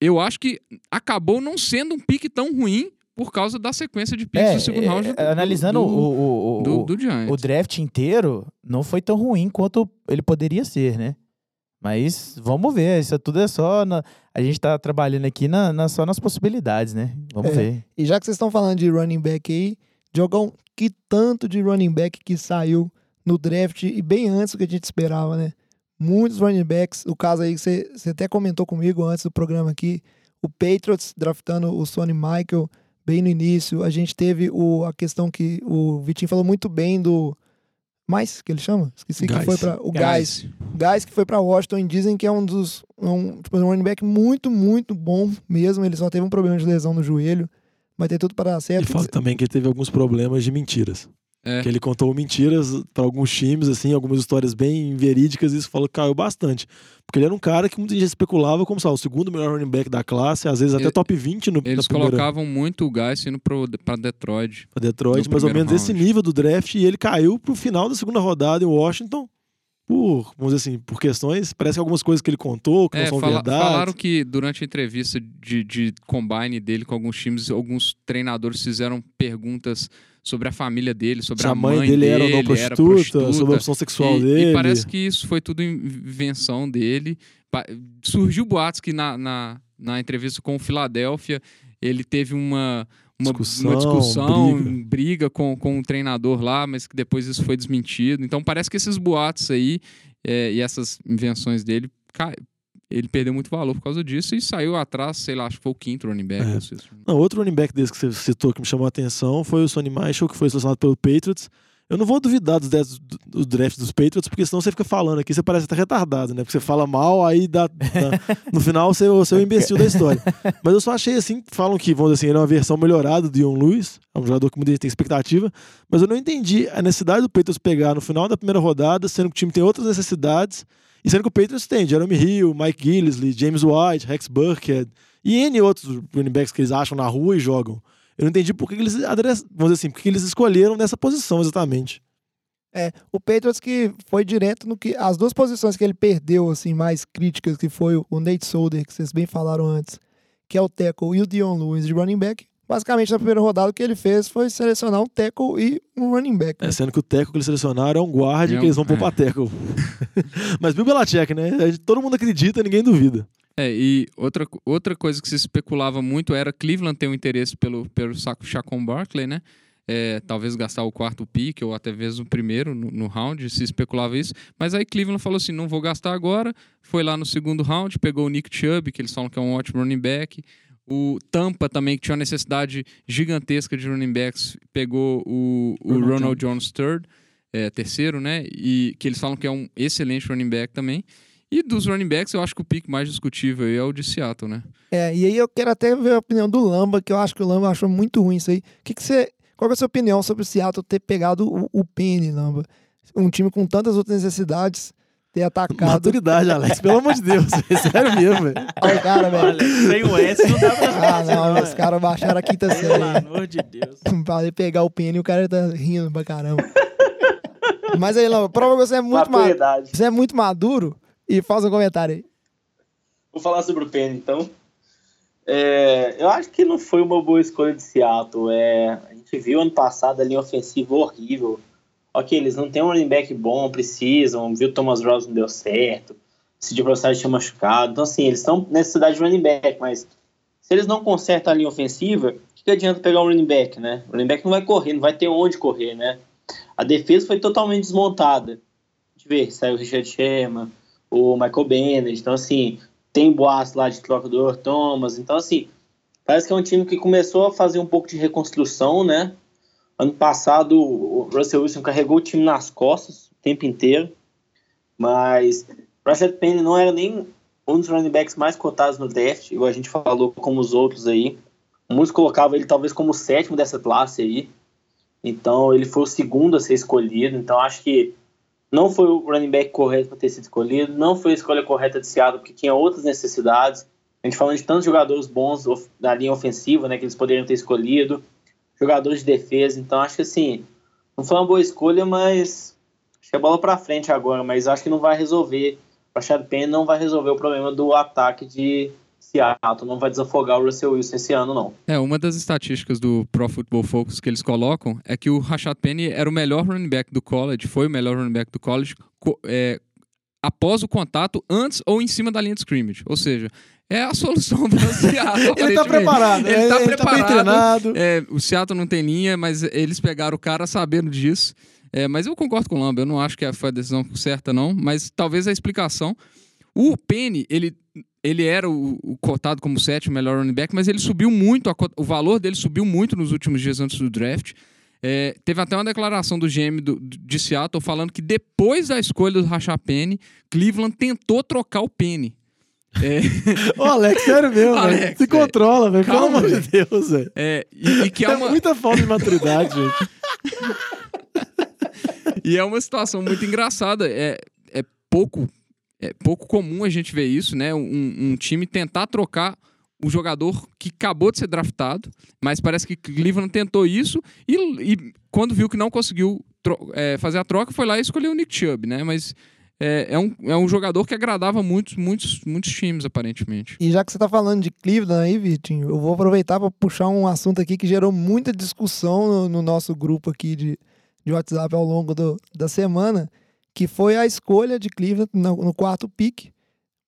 eu acho que acabou não sendo um pique tão ruim por causa da sequência de picks É, do segundo é, round. do- analisando do, o, o, o, do, o- do Giants. o draft inteiro, não foi tão ruim quanto ele poderia ser, né? Mas vamos ver, isso tudo é só. na- a gente tá trabalhando aqui na, na- só nas possibilidades, né? Vamos É. ver. E já que vocês estão falando de running back aí, Diogão, que tanto de running back que saiu no draft e bem antes do que a gente esperava, né? Muitos running backs, o caso aí que você, você até comentou comigo antes do programa aqui, o Patriots draftando o Sonny Michael bem no início. A gente teve o, a questão que o Vitinho falou muito bem do. Mais, que ele chama? Esqueci que Guys. foi para O Guys. Guys que foi pra Washington e dizem que é um dos. Um, tipo, um running back muito, muito bom mesmo. Ele só teve um problema de lesão no joelho. Vai ter tudo para dar E certo. fala também que ele teve alguns problemas de mentiras. É. Que ele contou mentiras para alguns times, assim, algumas histórias bem verídicas, e isso falou caiu bastante. Porque ele era um cara que muita gente especulava como sabe, o segundo melhor running back da classe, às vezes até Ele- top 20 no Eles colocavam muito o Guys indo pro, pra Detroit. pra Detroit, mais ou menos esse round. nível do draft, e ele caiu pro final da segunda rodada em Washington. Por, vamos dizer assim, por questões, parece que algumas coisas que ele contou, que É, não são fala- verdade. falaram que durante a entrevista de, de combine dele com alguns times, alguns treinadores fizeram perguntas sobre a família dele, sobre Se a a mãe dele era ou não prostituta, sobre a opção sexual e, dele. E parece que isso foi tudo invenção dele. Surgiu boatos que na, na, na entrevista com o Philadelphia ele teve uma, uma Discussão, uma discussão, briga. briga, com, com um treinador lá, mas que depois isso foi desmentido. Então parece que esses boatos aí é, e essas invenções dele, ele perdeu muito valor por causa disso e saiu atrás, sei lá, acho que foi o quinto running back. É. sexto. Não, outro running back desse que você citou que me chamou a atenção foi o Sonny Michael, que foi selecionado pelo Patriots. Eu não vou duvidar dos, dez- do, do draft dos Patriots, porque senão você fica falando aqui, você parece até retardado, né? Porque você fala mal, aí dá, dá- no final você, você é o imbecil da história. Mas eu só achei assim, falam que, vamos dizer assim, ele é uma versão melhorada do Dion Lewis, é um jogador que muita gente tem expectativa, mas eu não entendi a necessidade do Patriots pegar no final da primeira rodada, sendo que o time tem outras necessidades, e sendo que o Patriots tem Jeremy Hill, Mike Gillisley, James White, Rex Burkhead e N outros running backs que eles acham na rua e jogam. Eu não entendi por que eles vamos dizer assim, por que eles escolheram nessa posição exatamente. É, o Patriots que foi direto no que. As duas posições que ele perdeu, assim, mais críticas, que foi o Nate Solder, que vocês bem falaram antes, que é o tackle, e o Dion Lewis de running back. Basicamente, na primeira rodada, o que ele fez foi selecionar um tackle e um running back. né? É, sendo que o teco que eles selecionaram é um guarde É que eles vão pôr é. pra teco. [laughs] Mas Bill Belichick, né? Todo mundo acredita, ninguém duvida. É, e outra, outra coisa que se especulava muito era Cleveland ter um interesse pelo, pelo saco Chacon Barkley, né? É, talvez gastar o quarto pick ou até mesmo o primeiro no, no round, se especulava isso. Mas aí Cleveland falou assim: não vou gastar agora. Foi lá no segundo round, pegou o Nick Chubb, que eles falam que é um ótimo running back. O Tampa também, que tinha uma necessidade gigantesca de running backs, pegou o, o Ronald Ronald Jones III, é, terceiro, né? E que eles falam que é um excelente running back também. E dos running backs, eu acho que o pick mais discutível aí é o de Seattle, né? É, e aí eu quero até ver a opinião do Lamba, que eu acho que o Lamba achou muito ruim isso aí. O que, que você. Qual é a sua opinião sobre o Seattle ter pegado o, o Penny, Lamba? Um time com tantas outras necessidades, ter atacado. Maturidade, Alex, pelo amor de Deus. [laughs] É sério mesmo, velho. Olha o cara, velho. Olha, sem o S não dá pra Ah, não, não, os caras baixaram a quinta Pelo série. amor de Deus. [laughs] pra ele pegar o Penny, o cara tá rindo pra caramba. Mas aí, Lamba, prova que você é muito maduro. Você é muito maduro e faz um comentário aí. Vou falar sobre o Penny, então. É, eu acho que não foi uma boa escolha de Seattle. É, a gente viu ano passado a linha ofensiva horrível. Ok, eles não têm um running back bom, precisam. Viu Thomas Ross não deu certo. Se de Brossard tinha machucado. Então, assim, eles estão necessidade de running back, mas se eles não consertam a linha ofensiva, que, que adianta pegar um running back, né? O running back não vai correr, não vai ter onde correr, né? A defesa foi totalmente desmontada. Gente vê, saiu o Richard Sherman, o Michael Bennett. Então, assim, tem boatos lá de troca do Thomas. Então, assim, parece que é um time que começou a fazer um pouco de reconstrução, né? Ano passado, o Russell Wilson carregou o time nas costas o tempo inteiro. Mas Rashad Penny não era nem um dos running backs mais cotados no draft, igual a gente falou, como os outros aí. Muitos colocavam ele talvez como o sétimo dessa classe aí. Então, ele foi o segundo a ser escolhido. Então, acho que não foi o running back correto para ter sido escolhido, não foi a escolha correta de Seattle, porque tinha outras necessidades. A gente falando de tantos jogadores bons na linha ofensiva, né, que eles poderiam ter escolhido, jogadores de defesa. Então, acho que assim, não foi uma boa escolha, mas acho que é bola para frente agora. Mas acho que não vai resolver. O Rashad Penny não vai resolver o problema do ataque de Seattle, não vai desafogar o Russell Wilson esse ano, não. É, uma das estatísticas do Pro Football Focus que eles colocam é que o Rashad Penny era o melhor running back do college, foi o melhor running back do college, co- é, após o contato, antes ou em cima da linha de scrimmage. Ou seja, é a solução para o Seattle. [laughs] Ele tá aparentemente. preparado, Ele né? tá ele tá bem preparado. treinado. É, o Seattle não tem linha, mas eles pegaram o cara sabendo disso. É, mas eu concordo com o Lamba, eu não acho que foi a decisão certa, não. Mas talvez a explicação. O Penny, ele, ele era o, o cotado como sétimo melhor running back, mas ele subiu muito, a o valor dele subiu muito nos últimos dias antes do draft. É, teve até uma declaração do GM do- de Seattle falando que depois da escolha do Rashad Penny, Cleveland tentou trocar o Penny. É, Ô, Alex, sério mesmo. Alex, Se velho. controla, velho. Pelo amor de Deus, velho. é, e, e que é É uma, muita falta de maturidade, gente. [laughs] E é uma situação muito engraçada. É, é pouco é pouco comum a gente ver isso, né? Um, um time tentar trocar o jogador que acabou de ser draftado, mas parece que Cleveland tentou isso e, e quando viu que não conseguiu é, fazer a troca, foi lá e escolheu o Nick Chubb, né? Mas é, é um, é um jogador que agradava muitos, muitos, muitos times, aparentemente. E já que você tá falando de Cleveland aí, Vitinho, eu vou aproveitar para puxar um assunto aqui que gerou muita discussão no, no nosso grupo aqui de, de WhatsApp ao longo do- da semana, que foi a escolha de Cleveland no, no quarto pick.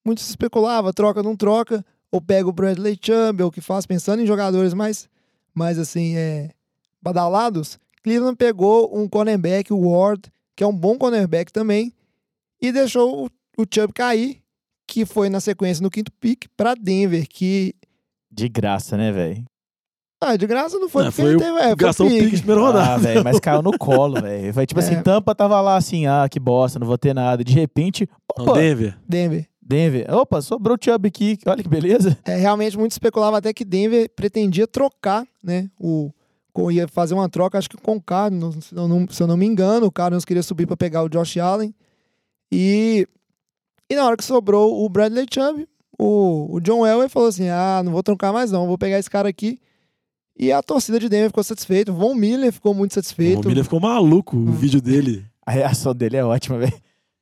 Muito se especulava, troca, não troca, ou pega o Bradley Chubb, ou o que faz, pensando em jogadores mais, mais assim, é, badalados. Cleveland pegou um cornerback, o Ward, que é um bom cornerback também, e deixou o, o Chubb cair, que foi na sequência no quinto pick para Denver, que De graça, né, velho? Ah, de graça não foi Não, porque foi teve. É, foi gastou o pique. de primeira Ah, rodada. velho, mas caiu no [laughs] colo, velho. Foi tipo assim, É. Tampa tava lá assim, ah, que bosta, não vou ter nada. De repente, Não, opa, Denver. Denver. Denver. Opa, sobrou o Chubb aqui, olha que beleza. É, realmente, muito especulava até que Denver pretendia trocar, né? O, ia fazer uma troca, acho que com o Cardinals, se eu não, se eu não me engano. O Cardinals queria subir para pegar o Josh Allen. E, e na hora que sobrou o Bradley Chubb, o, o John Elway falou assim: ah, não vou trocar mais não, vou pegar esse cara aqui. E a torcida de Denver ficou satisfeita. O Von Miller ficou muito satisfeito. O Von Miller ficou maluco, o vídeo dele. A reação dele é ótima, velho.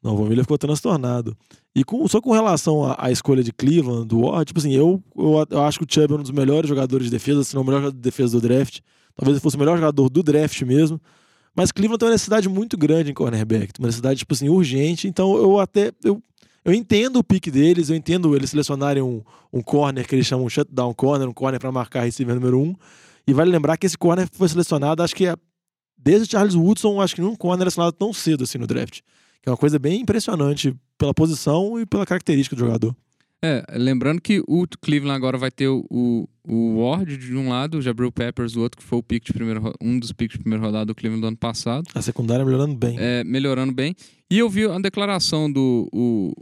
Não, o Von Miller ficou transtornado. E com- só com relação à, à escolha de Cleveland, do Ward, tipo assim, eu, eu, eu acho que o Chubb é um dos melhores jogadores de defesa, se não o melhor jogador de defesa do draft. Talvez ele fosse o melhor jogador do draft mesmo. Mas Cleveland tem uma necessidade muito grande em cornerback, uma necessidade, tipo assim, urgente. Então eu até. Eu, eu entendo o pique deles, eu entendo eles selecionarem um, um corner que eles chamam de shutdown corner, um corner para marcar receiver número um. E vale lembrar que esse corner foi selecionado, acho que é, desde Charles Woodson, acho que nenhum corner era selecionado tão cedo assim no draft. Que é uma coisa bem impressionante pela posição e pela característica do jogador. É, lembrando que o Cleveland agora vai ter o, o, o Ward de um lado, o Jabril Peppers do outro, que foi o pick de primeira, ro- um dos picks de primeira rodada do Cleveland do ano passado. A secundária melhorando bem. é, melhorando bem. E eu vi a declaração do o,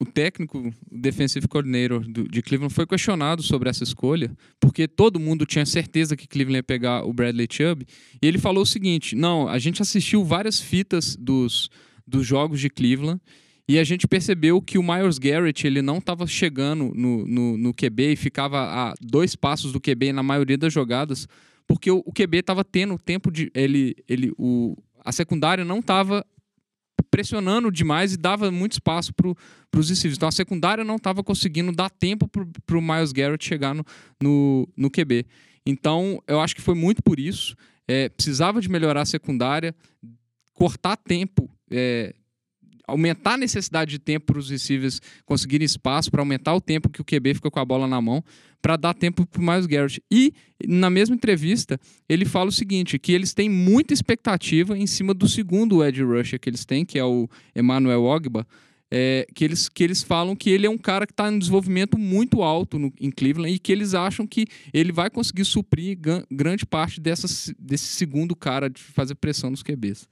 o técnico, o defensive coordinator do- de Cleveland foi questionado sobre essa escolha, porque todo mundo tinha certeza que Cleveland ia pegar o Bradley Chubb, e ele falou o seguinte: "Não, a gente assistiu várias fitas dos, dos jogos de Cleveland e a gente percebeu que o Myers Garrett ele não estava chegando no, no, no QB e ficava a dois passos do QB na maioria das jogadas, porque o, o QB estava tendo tempo de. Ele, ele, o, a secundária não estava pressionando demais e dava muito espaço para os receivers. Então a secundária não estava conseguindo dar tempo para o Miles Garrett chegar no, no, no QB. Então eu acho que foi muito por isso. É, precisava de melhorar a secundária, cortar tempo. é, aumentar a necessidade de tempo para os receivers conseguirem espaço, para aumentar o tempo que o QB fica com a bola na mão, para dar tempo para o Miles Garrett. E, na mesma entrevista, ele fala o seguinte, que eles têm muita expectativa em cima do segundo edge rusher que eles têm, que é o Emmanuel Ogba, é, que, eles, que eles falam que ele é um cara que está em desenvolvimento muito alto no, em Cleveland e que eles acham que ele vai conseguir suprir grande parte dessa, desse segundo cara de fazer pressão nos QBs.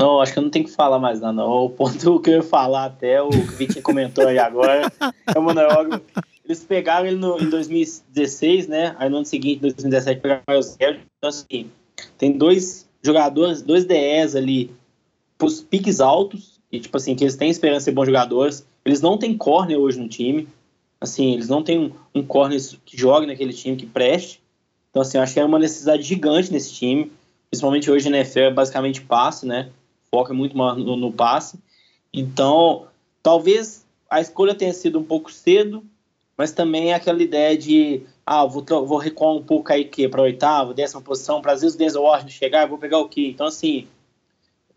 Não, acho que eu não tenho que falar mais nada, não. O ponto [laughs] que eu ia falar até, o Vitinho comentou aí agora, é o Manuel Ogba. Eles pegaram ele no, em 2016, né? Aí no ano seguinte, em 2017, pegaram o Garrett. Então, assim, tem dois jogadores, dois DEs ali, pros piques altos, e tipo assim, que eles têm esperança de ser bons jogadores. Eles não têm corner hoje no time. Assim, eles não têm um, um corner que jogue naquele time, que preste. Então, assim, acho que era uma necessidade gigante nesse time principalmente hoje na NFL, é basicamente passe, né? Foca muito mais no, no passe. Então, talvez a escolha tenha sido um pouco cedo, mas também é aquela ideia de, ah, vou, vou recuar um pouco aí que para oitava, décima posição, para às vezes o Denzel Washington chegar, eu vou pegar o quê? Então, assim,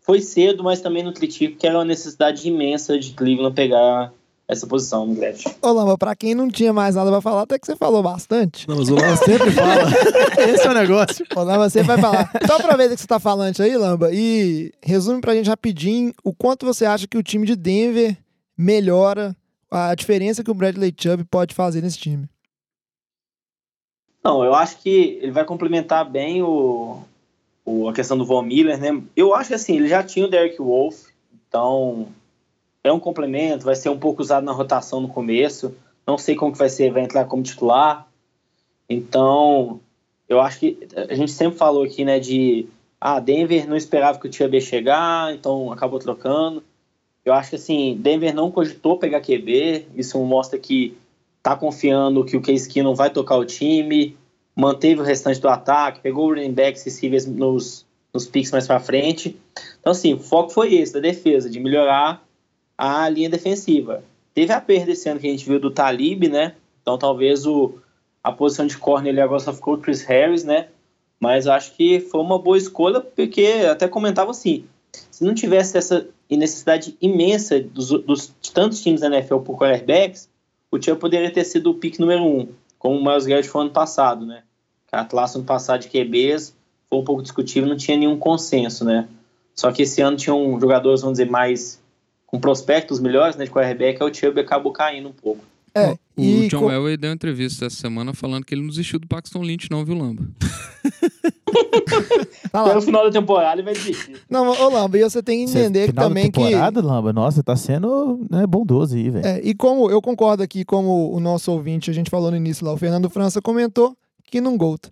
foi cedo, mas também não critico, que era uma necessidade imensa de Cleveland pegar essa posição no draft. Ô, Lamba, pra quem não tinha mais nada pra falar, até que você falou bastante. Não, mas o Lama sempre fala. [laughs] Esse é o negócio. Ô, Lamba, você vai falar. Então aproveita que você tá falando aí, Lamba, e resume pra gente rapidinho o quanto você acha que o time de Denver melhora a diferença que o Bradley Chubb pode fazer nesse time. Não, eu acho que ele vai complementar bem o, o- a questão do Von Miller, né? Eu acho que assim, ele já tinha o Derek Wolf, então é um complemento, vai ser um pouco usado na rotação no começo. Não sei como que vai ser, vai entrar como titular. Então, eu acho que a gente sempre falou aqui, né, de ah, Denver não esperava que o Chubb ia chegar, então acabou trocando. Eu acho que assim, Denver não cogitou pegar QB, isso mostra que tá confiando que o Case Keenum vai tocar o time, manteve o restante do ataque, pegou o running backs receivers nos, nos picks mais para frente. Então, assim, o foco foi esse, da defesa, de melhorar a linha defensiva. Teve a perda esse ano que a gente viu do Talib, né? Então, talvez o, a posição de corner ele agora só ficou o Chris Harris, né? Mas acho que foi uma boa escolha, porque até comentava assim, se não tivesse essa necessidade imensa dos, dos de tantos times da NFL por quarterbacks, o Chubb poderia ter sido o pick número um, como o Miles Garrett foi ano passado, né? A classe ano passado de QBs foi um pouco discutível, não tinha nenhum consenso, né? Só que esse ano tinham jogadores, vamos dizer, mais com prospectos melhores, né, de quarterback, aí o Chubb acabou caindo um pouco. É, O e John co- Elway deu uma entrevista essa semana falando que ele não desistiu do Paxton Lynch, não, viu, Lamba? tá [laughs] Até lá. o final da temporada ele vai desistir. Não, ô Lamba, e você tem que entender que final da também que. temporada, Lamba, nossa, tá sendo né, bondoso aí, velho. É, e como eu concordo aqui, como o nosso ouvinte, a gente falou no início lá, o Fernando França comentou que não GOAT.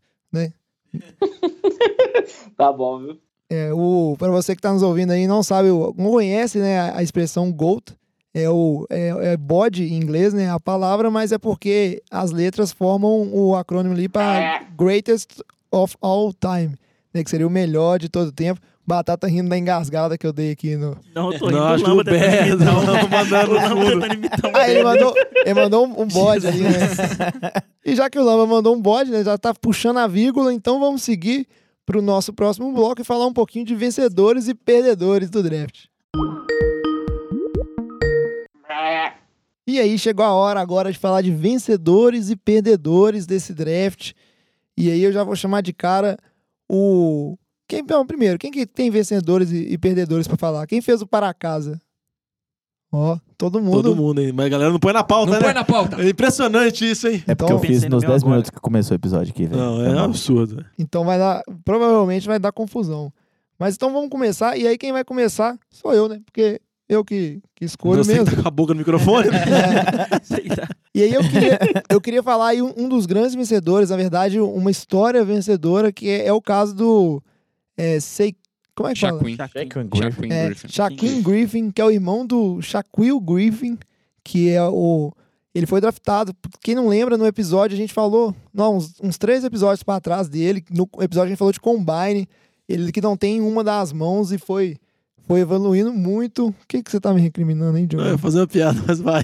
[laughs] Tá bom, viu? É, o, pra você que tá nos ouvindo aí e não sabe, o- não conhece né, a, expressão GOAT, é o é, é bode em inglês, né, a palavra, mas é porque as letras formam o acrônimo ali para Greatest of All Time, né, que seria o melhor de todo tempo. Batata rindo da engasgada que eu dei aqui no. Não, eu tô Não, rindo do Lamba o tentando imitar. não, mandando O Lamba tentando imitar o Ah, ele mandou, ele mandou um, um bode ali, né? [laughs] E já que o Lamba mandou um bode, né? Já tá puxando a vírgula, então vamos seguir pro nosso próximo bloco e falar um pouquinho de vencedores e perdedores do draft. E aí chegou a hora agora de falar de vencedores e perdedores desse draft. E aí eu já vou chamar de cara o quem primeiro, quem que tem vencedores e, perdedores pra falar? Quem fez o para casa? Ó, todo mundo. Todo mundo, hein? Mas a galera não põe na pauta, Não né? põe na pauta! É impressionante isso, hein? É porque Então- eu fiz Pensei no nos meu 10 agora. minutos que começou o episódio aqui, velho. Não, Foi é mal. absurdo. velho. Então vai dar, provavelmente vai dar confusão. Mas então vamos começar, e aí quem vai começar sou eu, né? Porque eu que, que escolho Você mesmo. que tá com a boca no microfone. Tá- [laughs] [laughs] E aí eu queria, eu queria falar aí um, um dos grandes vencedores, na verdade, uma história vencedora, que é, é o caso do. É, sei, como é que fala? Shaquin. Shaquin. Shaquin É, Griffin. Shaquille Griffin, que é o irmão do Shaquille Griffin, que é o. Ele foi draftado. Quem não lembra, no episódio a gente falou, não, uns, uns três episódios pra trás dele. No episódio a gente falou de Combine. Ele que não tem uma das mãos e foi, foi evoluindo muito. O que, que você tá me recriminando, hein, Não, eu Diogo? ia fazer uma piada, mas vai.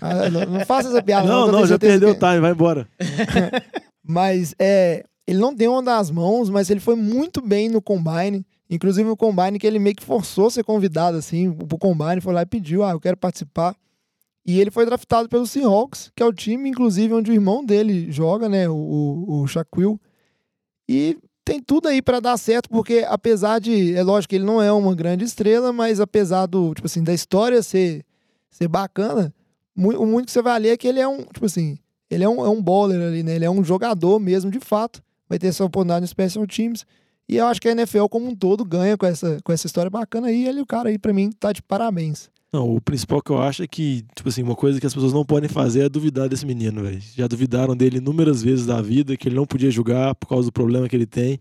Ah, não, não faça essa piada, Não, não, tenho já perdeu o que- time, vai embora. [laughs] Mas é, ele não tem uma das mãos, mas ele foi muito bem no Combine. Inclusive o Combine que ele meio que forçou ser convidado, assim, pro Combine, foi lá e pediu, ah, eu quero participar. E ele foi draftado pelo Seahawks, que é o time, inclusive, onde o irmão dele joga, né, o, o, Shaquille. E tem tudo aí pra dar certo, porque apesar de, é lógico que ele não é uma grande estrela, mas apesar do, tipo assim, da história ser, ser bacana, o muito que você vai ler é que ele é um, tipo assim, ele é um, é um bowler ali, né? Ele é um jogador mesmo, de fato. Vai ter essa oportunidade no Special Teams. E eu acho que a NFL como um todo ganha com essa, com essa história bacana aí. Ele, o cara aí, pra mim, tá de parabéns. Não, o principal que eu acho é que, tipo assim, uma coisa que as pessoas não podem fazer é duvidar desse menino, velho. Já duvidaram dele inúmeras vezes da vida, que ele não podia jogar por causa do problema que ele tem.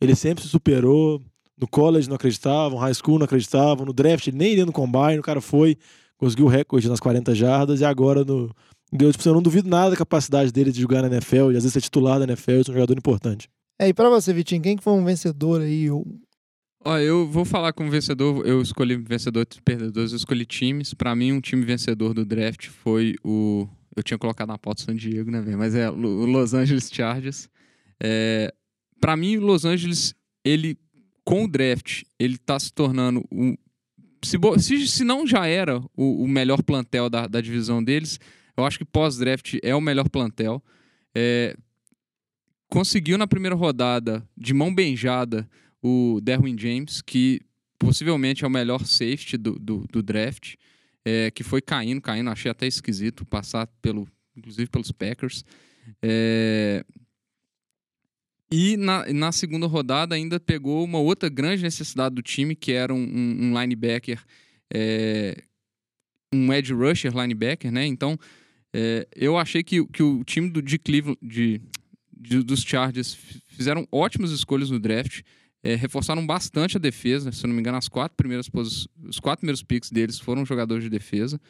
Ele sempre se superou. No college não acreditavam, high school não acreditavam, no draft nem iria no combine, o cara foi, conseguiu o recorde nas 40 jardas e agora no. Deu, tipo, assim, eu não duvido nada da capacidade dele de jogar na NFL e às vezes ser titular da NFL e ser um jogador importante. É, e pra você, Vitinho, quem que foi um vencedor aí? O- Ó, eu vou falar como vencedor, eu escolhi vencedor e perdedores, eu escolhi times. Pra mim, um time vencedor do draft foi o. Eu tinha colocado na pauta o San Diego, né, velho? Mas é o Los Angeles Chargers. É, para mim, o Los Angeles, ele, com o draft, ele tá se tornando um. Se, bo- se, se não já era o, o melhor plantel da, da divisão deles, eu acho que pós-draft é o melhor plantel. É, conseguiu na primeira rodada, de mão beijada, o Derwin James, que possivelmente é o melhor safety do, do, do draft, é, que foi caindo, caindo, achei até esquisito passar pelo, inclusive pelos Packers. É, e na, na segunda rodada ainda pegou uma outra grande necessidade do time, que era um, um- um linebacker, é, um edge rusher linebacker, né? Então, é, eu achei que, que o time do, de Cleveland, de, de- dos Chargers, fizeram ótimas escolhas no draft, é, reforçaram bastante a defesa. Se eu não me engano, as quatro primeiras os quatro primeiros picks deles foram jogadores de defesa.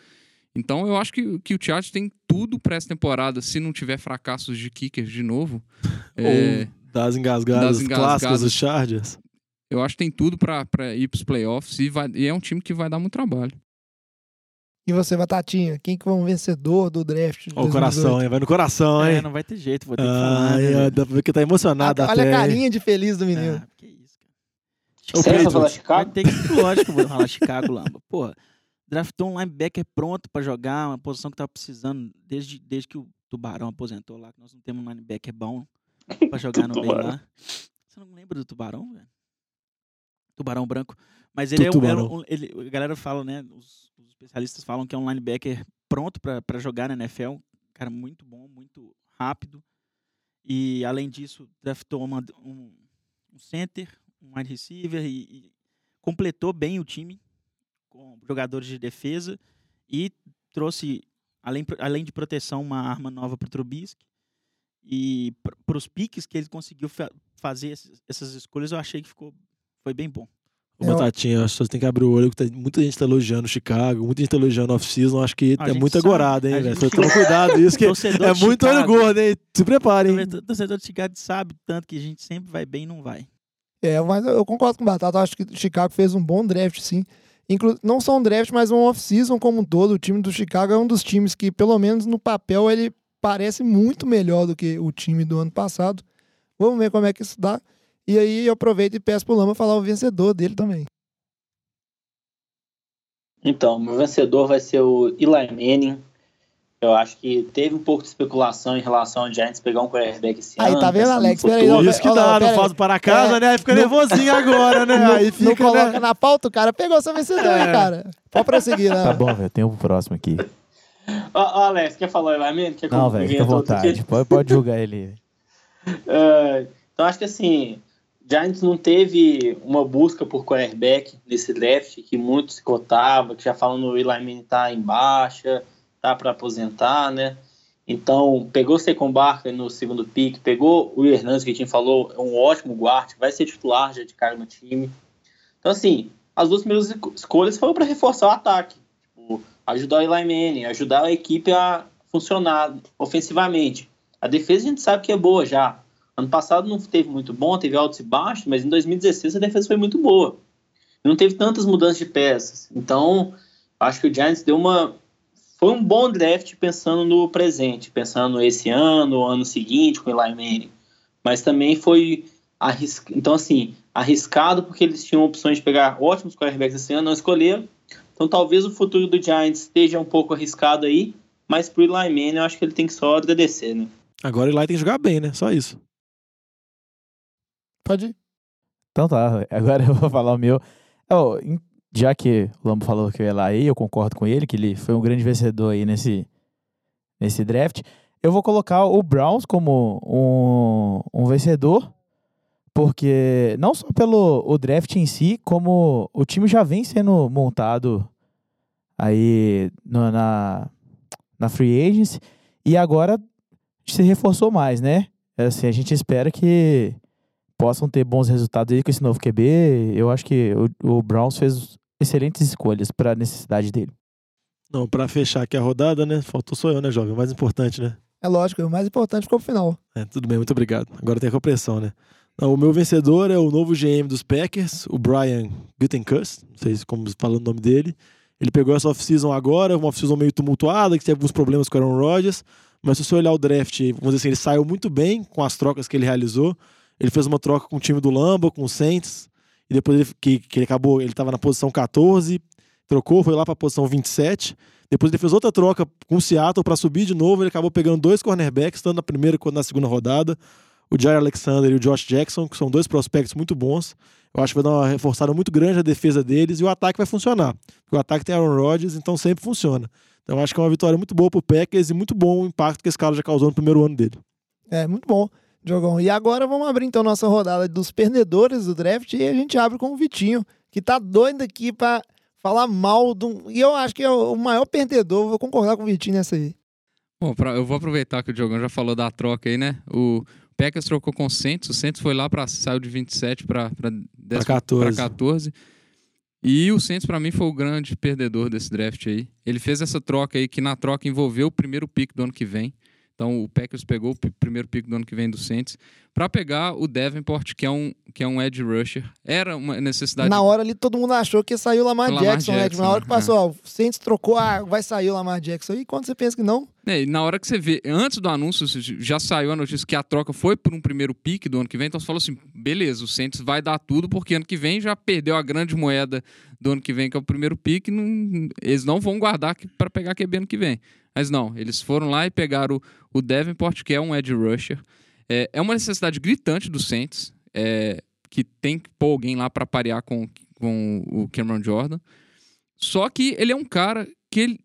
Então, eu acho que, que o Chargers tem tudo para essa temporada, se não tiver fracassos de kickers de novo. [laughs] É, Ou das engasgadas das engasgadas. clássicas dos Chargers. eu acho que tem tudo para ir para os playoffs e, vai- e é um time que vai dar muito trabalho. E você, Batatinha, quem que foi um vencedor do draft? de Ó, o coração, 2018? hein? Vai no coração, É, hein? não vai ter jeito, vou ter que falar. Ai, né, ó, dá pra ver que tá emocionado Ah, até. Olha a carinha de feliz do menino. Ah, que isso, cara. Você vai falar Vai Chicago? ter que, lógico que eu vou falar Chicago, Lamba. Porra, draftou um linebacker pronto pra jogar, uma posição que tava precisando desde, desde que o Tubarão aposentou lá, que nós não temos um linebacker bom pra jogar no [laughs] bem lá. Você não lembra do Tubarão, velho? Tubarão branco. Mas ele é um, Tubarão. um- ele, a galera fala, né? Os, os especialistas falam que é um linebacker pronto para jogar na NFL. Um cara muito bom, muito rápido. E além disso, draftou uma, um, um center, um wide receiver e, e completou bem o time com jogadores de defesa e trouxe, além, além de proteção, uma arma nova para o Trubisky. E para os piques que ele conseguiu fa fazer essas escolhas, eu achei que ficou, foi bem bom. Ô, Batatinha, as pessoas têm que abrir o olho, que tá- muita gente tá elogiando o Chicago, muita gente tá elogiando o off-season, acho que é muito sabe, agorado, hein, velho? gente- Toma cuidado, [laughs] isso que é muito olho gordo, hein? Se preparem, hein? O torcedor de Chicago sabe tanto que a gente sempre vai bem e não vai. É, mas eu concordo com o Batata. Acho que o Chicago fez um bom draft, sim. Inclu não só um draft, mas um off-season como um todo. O time do Chicago é um dos times que, pelo menos no papel, ele parece muito melhor do que o time do ano passado. Vamos ver como é que isso dá. E aí eu aproveito e peço pro Lama falar o vencedor dele também. Então, meu vencedor vai ser o Eli Manning. Eu acho que teve um pouco de especulação em relação ao Giants pegar um quarterback esse Aí, ano. tá vendo, Alex? Peraí, não, Isso que dá, não pera aí. faz para casa, É, né? Aí fica não- nervosinho agora, né? [laughs] não, Aí não fica, coloca né? na pauta, o cara pegou seu vencedor, É. cara. Pode prosseguir, né? Tá bom, velho. Tem o próximo aqui. Ó, ó, Alex, quer falar o Eli Manning? Quer Não, velho, fica à aqui? vontade. [laughs] Pode, pode julgar ele. É, então acho que assim, Giants não teve uma busca por quarterback nesse draft que muito se cotava, que já falam no Eli Manning tá em baixa, tá para aposentar, né? Então pegou o Secon no segundo pick, pegou o Hernandes que a gente falou, é um ótimo guarda, vai ser titular já de cara no time. Então assim, as duas primeiras esco- escolhas foram para reforçar o ataque, tipo, ajudar o Eli Manning, ajudar a equipe a funcionar ofensivamente. A defesa a gente sabe que é boa já. Ano passado não teve muito bom, teve altos e baixos, mas em 2016 a defesa foi muito boa. Não teve tantas mudanças de peças. Então, acho que o Giants deu uma. Foi um bom draft pensando no presente, pensando esse ano, ano seguinte com o Eli Manning. Mas também foi arriscado. Então, assim, arriscado porque eles tinham opções de pegar ótimos quarterbacks esse ano, não escolheram. Então, talvez o futuro do Giants esteja um pouco arriscado aí, mas pro Eli Manning eu acho que ele tem que só agradecer, né? Agora ele lá tem que jogar bem, né? Só isso. Pode ir. Então tá, [laughs] agora eu vou falar o meu. Em- já que o Lambo falou que eu ia lá aí, eu concordo com ele, que ele foi um grande vencedor aí nesse, nesse draft. Eu vou colocar o Browns como um, um vencedor, porque não só pelo o draft em si, como o time já vem sendo montado aí no- na, na free agency e agora se reforçou mais, né? Assim, a gente espera que possam ter bons resultados aí com esse novo QB. Eu acho que o, o Browns fez excelentes escolhas para a necessidade dele. Não, pra fechar aqui a rodada, né? Faltou sou eu, né, jovem? O mais importante, né? É lógico, o mais importante ficou pro final. É, tudo bem, muito obrigado. Agora tem a compressão, né? Não, o meu vencedor é o novo GM dos Packers, o Brian Gutenkust, não sei como falando o nome dele. Ele pegou essa off-season agora, uma off-season meio tumultuada, que teve alguns problemas com o Aaron Rodgers, mas se você olhar o draft, vamos dizer assim, ele saiu muito bem com as trocas que ele realizou. Ele fez uma troca com o time do Lambo, com o Saints, e depois ele, que, que ele acabou, ele estava na posição 14, trocou, foi lá para a posição 27. Depois ele fez outra troca com o Seattle para subir de novo. Ele acabou pegando dois cornerbacks, tanto na primeira quanto na segunda rodada. O Jair Alexander e o Josh Jackson, que são dois prospectos muito bons. Eu acho que vai dar uma reforçada muito grande na defesa deles e o ataque vai funcionar. O ataque tem Aaron Rodgers, então sempre funciona. Então acho que é uma vitória muito boa pro Packers e muito bom o impacto que esse cara já causou no primeiro ano dele. É, muito bom, Diogão. E agora vamos abrir então nossa rodada dos perdedores do draft e a gente abre com o Vitinho, que tá doido aqui pra falar mal do. E eu acho que é o maior perdedor, vou concordar com o Vitinho nessa aí. Bom, pra- eu vou aproveitar que o Diogão já falou da troca aí, né? O Packers trocou com o Saints, o Saints foi lá para saiu de 27 para Pra 14. 14. E o Saints para mim foi o grande perdedor desse draft aí. Ele fez essa troca aí que na troca envolveu o primeiro pick do ano que vem. Então o Packers pegou o primeiro pick do ano que vem do Saints para pegar o Davenport, que é um que é um edge rusher. Era uma necessidade Na hora ali todo mundo achou que saiu o Lamar, Lamar Jackson, né? Jackson, Na hora que né? passou, ó, o Saints trocou, ah, vai sair o Lamar Jackson. E quando você pensa que não, É, e na hora que você vê, antes do anúncio, já saiu a notícia que a troca foi por um primeiro pique do ano que vem, então você falou assim: beleza, o Saints vai dar tudo, porque ano que vem já perdeu a grande moeda do ano que vem, que é o primeiro pique, não- eles não vão guardar para pegar QB ano que vem. Mas não, eles foram lá e pegaram o, Davenport, que é um edge rusher. É, é uma necessidade gritante do Saints, é, que tem que pôr alguém lá para parear com, com o Cameron Jordan. Só que ele é um cara que ele,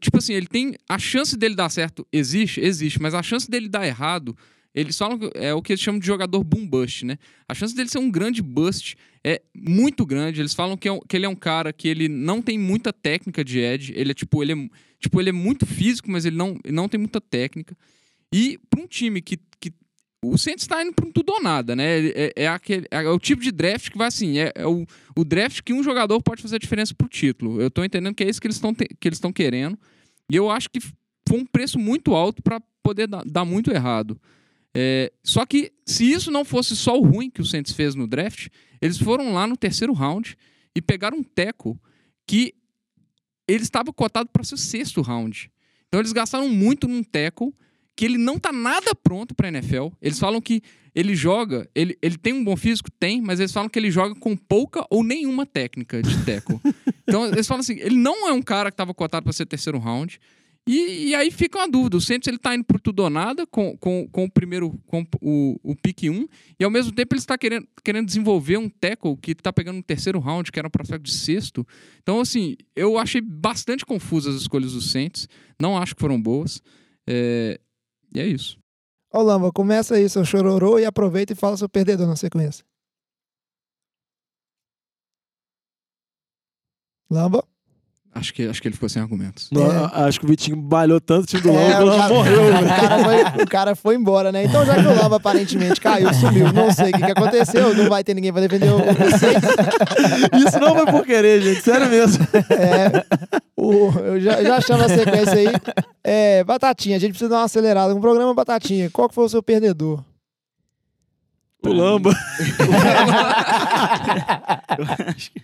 tipo assim, ele tem. A chance dele dar certo existe? Existe, mas a chance dele dar errado. Eles falam é o que eles chamam de jogador boom bust, né? A chance dele ser um grande bust é muito grande. Eles falam que, é que ele é um cara que ele não tem muita técnica de edge. Ele é tipo, ele é, tipo, ele é muito físico, mas ele não, ele não tem muita técnica. E para um time que, que o Saints está indo para um tudo ou nada, né? É, é aquele, é o tipo de draft que vai assim, é, é o, o draft que um jogador pode fazer a diferença pro título. Eu tô entendendo que é isso que eles estão que eles estão querendo. E eu acho que foi um preço muito alto para poder dar, dar muito errado. É, só que se isso não fosse só o ruim que o Saints fez no draft, eles foram lá no terceiro round e pegaram um teco que ele estava cotado para ser o sexto round. Então eles gastaram muito num teco que ele não tá nada pronto para NFL. Eles falam que ele joga, ele, ele tem um bom físico? Tem, mas eles falam que ele joga com pouca ou nenhuma técnica de teco. [laughs] então eles falam assim, ele não é um cara que estava cotado para ser terceiro round. E, e aí fica uma dúvida. O Saints ele tá indo por tudo ou nada com, com, com o primeiro, com o, o pick 1, e ao mesmo tempo ele está querendo, querendo desenvolver um tackle que tá pegando um terceiro round, que era um prospecto de sexto. Então, assim, eu achei bastante confusas as escolhas do Saints. Não acho que foram boas. É, e é isso. Ô, Lamba, começa aí seu chororô e aproveita e fala seu perdedor na sequência. Lamba? Acho que, acho que ele ficou sem argumentos. Não, É. Acho que o Vitinho balhou tanto o time do Lamba É, que o cara- morreu, o cara, foi, o cara foi embora, né? Então, já que o Lamba aparentemente caiu, sumiu, não sei o que, que aconteceu, não vai ter ninguém pra defender o, [laughs] Saints. Isso não foi por querer, gente. Sério mesmo. É, o- eu já, já chamo a sequência aí. É, Batatinha, a gente precisa dar uma acelerada com o programa Batatinha. Qual que foi o seu perdedor? O Lamba. [laughs] [laughs] Eu acho que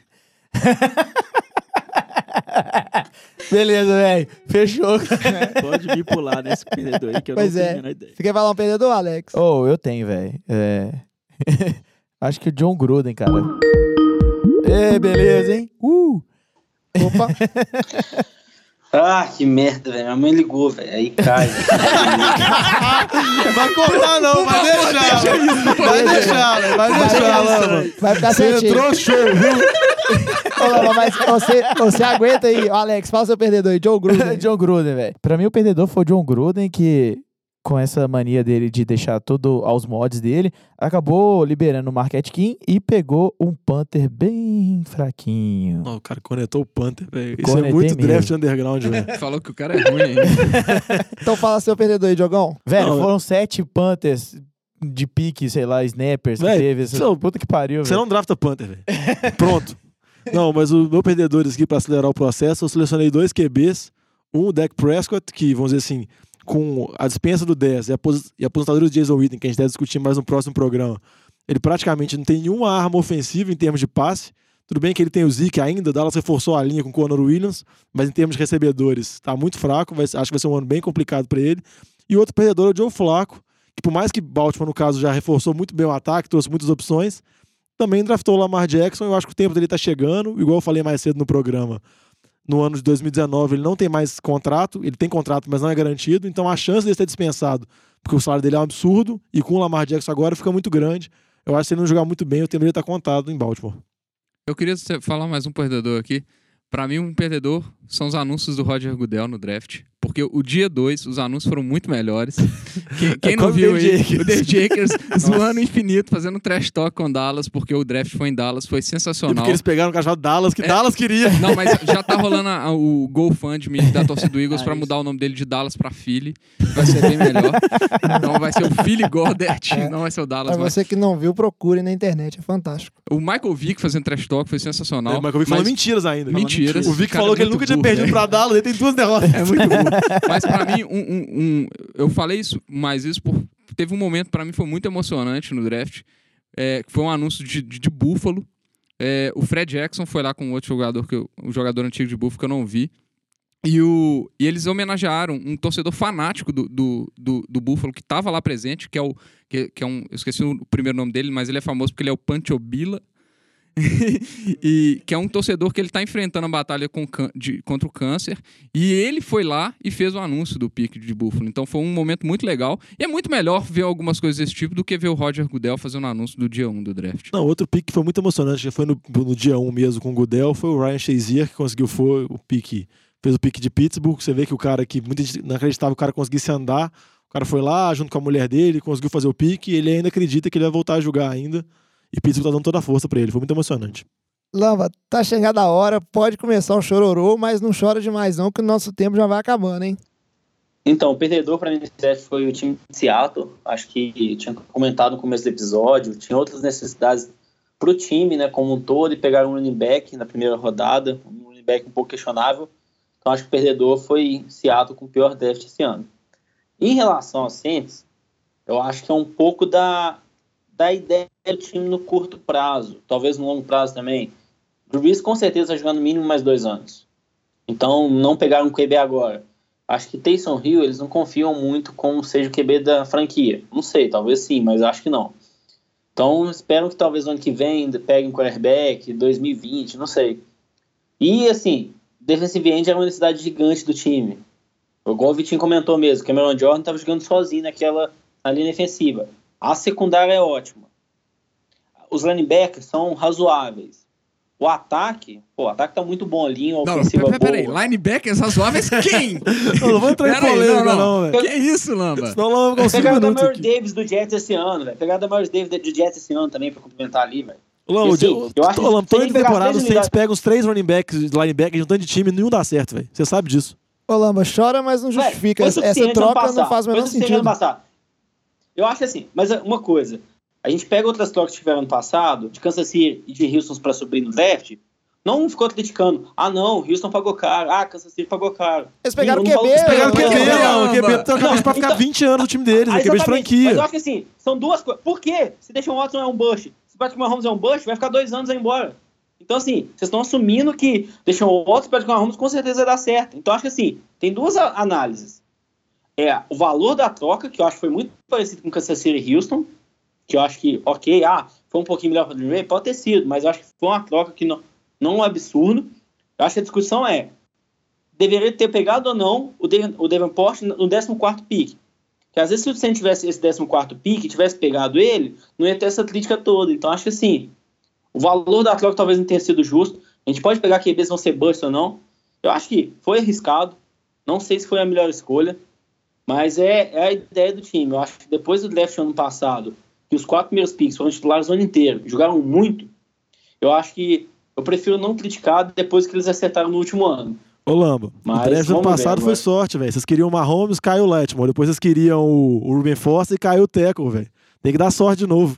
Beleza, velho. Fechou. [laughs] pode me pular nesse perdedor aí, que eu Pois não é. tenho a menor ideia. Você quer falar um perdedor, Alex? Oh, eu tenho, velho. É... [laughs] Acho que o John Gruden, cara. Ê, beleza, hein? Uh! Opa, [laughs] Ah, que merda, velho. Minha mãe ligou, velho. Aí cai. Vai cortar, não. Vai deixar. Vai deixar, velho. Vai deixar, Lamba. vai ficar Você certinho. entrou show, viu? Ô, Lamba, mas você, você aguenta aí. Ô, Alex, fala o seu perdedor aí, Joe Gruden. [laughs] John Gruden, velho. Pra mim, o perdedor foi o John Gruden, que com essa mania dele de deixar tudo aos mods dele, acabou liberando o Market King e pegou um Panther bem fraquinho. Não, o cara conectou o Panther, velho. Isso é muito mesmo. draft underground, velho. [laughs] Falou que o cara é ruim ainda. [laughs] Então fala seu perdedor aí, Diogão. Velho, Não, foram sete Panthers de pique, sei lá, snappers que Véi, teve. Essa... seu- Puta que pariu, Você não drafta Panther, velho. Pronto. Não, mas o meu perdedor aqui, pra acelerar o processo, eu selecionei dois QBs. Um, o Dak Prescott, que, vamos dizer assim, com a dispensa do 10 e a, e a aposentadoria do Jason Witten, que a gente deve discutir mais no próximo programa, ele praticamente não tem nenhuma arma ofensiva em termos de passe. Tudo bem que ele tem o Zeke ainda, Dallas reforçou a linha com o Conor Williams, mas em termos de recebedores, tá muito fraco. vai- acho que vai ser um ano bem complicado para ele. E outro perdedor é o Joe Flacco, que por mais que Baltimore, no caso, já reforçou muito bem o ataque, trouxe muitas opções, também draftou o Lamar Jackson. Eu acho que o tempo dele tá chegando, igual eu falei mais cedo no programa. No ano de 2019, ele não tem mais contrato, ele tem contrato, mas não é garantido, então a chance dele ser dispensado, porque o salário dele é um absurdo, e com o Lamar Jackson agora fica muito grande. Eu acho que se ele não jogar muito bem, o tempo dele tá contado em Baltimore. Eu queria falar mais um perdedor aqui. Pra mim, um perdedor são os anúncios do Roger Goodell no draft. Porque o dia 2, os anúncios foram muito melhores. [laughs] Quem, quem É não viu o aí, o Dave Jakers [laughs] zoando infinito, fazendo trash talk com Dallas, porque o draft foi em Dallas, foi E sensacional. porque eles pegaram o chamado Dallas, que É. Dallas queria. Não, mas [laughs] já tá rolando a- a- o GoFundMe da torcida do Eagles Ah, pra isso. mudar o nome dele de Dallas pra Philly. Vai ser bem melhor. Então vai ser o Philly Goddard, não vai ser o Dallas. Mas- você que não viu, procure na internet, é fantástico. O Michael Vick fazendo trash talk foi sensacional. É, mas eu vi falando mas- mentiras ainda. Mentiras. O Vic Cara, falou que ele nunca tinha burro, perdido né? pra Dallas, ele tem duas derrotas. É muito burro. Mas pra mim, um, um- um- eu falei isso, mas isso por, teve um momento pra mim foi muito emocionante no draft, é, foi um anúncio de, de, de Buffalo. É, o Fred Jackson foi lá com outro jogador que eu, um jogador antigo de Buffalo que eu não vi. E, o, e eles homenagearam um torcedor fanático do, do, do, do Buffalo que estava lá presente, que é o. Que, que é um, eu esqueci o primeiro nome dele, mas ele é famoso porque ele é o Panchobila. [laughs] e que é um torcedor que ele está enfrentando a batalha com, de- contra o câncer. E ele foi lá e fez o anúncio do pique de Buffalo. Então foi um momento muito legal. E é muito melhor ver algumas coisas desse tipo do que ver o Roger Goodell fazendo o anúncio do dia 1 do draft. Não, outro pique que foi muito emocionante, que foi no, no dia 1 mesmo com o Gudel, foi o Ryan Shazier, que conseguiu foi, o pique fez o pique de Pittsburgh. Você vê que o cara que muita gente não acreditava o cara conseguisse andar. O cara foi lá, junto com a mulher dele, conseguiu fazer o pique, e ele ainda acredita que ele vai voltar a jogar ainda. E Pittsburgh tá dando toda a força pra ele. Foi muito emocionante. Lamba, tá chegada a hora, pode começar um chororô, mas não chora demais não, que o nosso tempo já vai acabando, hein? Então, o perdedor para mim foi o time de Seattle. Acho que tinha comentado no começo do episódio. Tinha outras necessidades para o time, né, como um todo, e pegaram um running back na primeira rodada, um running back um pouco questionável. Então, acho que o perdedor foi Seattle com o pior draft esse ano. Em relação ao Saints, eu acho que é um pouco da, da ideia do time no curto prazo, talvez no longo prazo também. Drew Brees com certeza vai jogar no mínimo mais dois anos. Então, não pegaram um QB agora. Acho que Taysom Hill, eles não confiam muito como seja o QB da franquia. Não sei, talvez sim, mas acho que não. Então, espero que talvez no ano que vem pegue um quarterback, 2020, não sei. E, assim, defensive end é uma necessidade gigante do time. Igual o Vitinho comentou mesmo, Cameron Jordan estava jogando sozinho naquela na linha defensiva. A secundária é ótima. Os linebackers são razoáveis. O ataque, pô, o ataque tá muito bom ali, Não, ofensiva pera, pera aí. boa. Linebackers razoáveis quem? [laughs] Não, não vou entrar em polêmica, não, não, não. velho. Que isso, Lamba? Senão lá vai ficar uns cinco Pegaram da minutos Mary aqui. Davis do Jets esse ano, velho. Pegaram da Mary Davis do Jets esse ano também pra complementar ali, velho. Lama, assim, o eu acho que Lama, toda pegar temporada os Saints pegam os três running backs, linebackers, de um tanto de time, nenhum dá certo, velho. Você sabe disso. Ô Lamba, chora, mas não justifica. Essa, troca não faz o menor sentido. ano passado. Eu acho assim, mas uma coisa. A gente pega outras trocas que tiveram ano passado, de Kansas City e de Houston pra subir no draft, não ficou criticando. Ah, não, Houston pagou caro. Ah, Kansas City pagou caro. Eles pegaram falou QB, que eles Pegaram o QB, não. O QB não. tá pra ficar Então- 20 anos no time deles, Ah, é QB de exatamente. Mas franquia. eu acho que assim, são duas coisas. Por quê? Se deixa um Watson é um bush, se Patrick Mahomes é um bush, vai ficar dois anos e vai embora. Então, assim, vocês estão assumindo que deixam o Watson e Patrick Mahomes com certeza vai dar certo. Então, acho que assim, tem duas análises. É o valor da troca, que eu acho que foi muito parecido com Kansas City e Houston, que eu acho que, ok, ah, foi um pouquinho melhor para o Green Bay, pode ter sido, mas eu acho que foi uma troca que não, não é um absurdo. Eu acho que a discussão é, deveria ter pegado ou não o, Devon, o no 14º pick. Que às vezes se o Saints tivesse esse 14º pick e tivesse pegado ele, não ia ter essa crítica toda. Então acho que assim, o valor da troca talvez não tenha sido justo. A gente pode pegar que eles vão ser bust ou não. Eu acho que foi arriscado. Não sei se foi a melhor escolha. Mas é, é a ideia do time. Eu acho que depois do draft ano passado, que os quatro primeiros picks foram titulares o ano inteiro, jogaram muito, eu acho que eu prefiro não criticar depois que eles acertaram no último ano. Ô, Lamba, Mas o draft do ano vamos ver passado foi agora. sorte, velho. Vocês queriam o Mahomes, caiu o Letmore. Depois vocês queriam o, o Ruben Foster e caiu o Teco, velho. Tem que dar sorte de novo.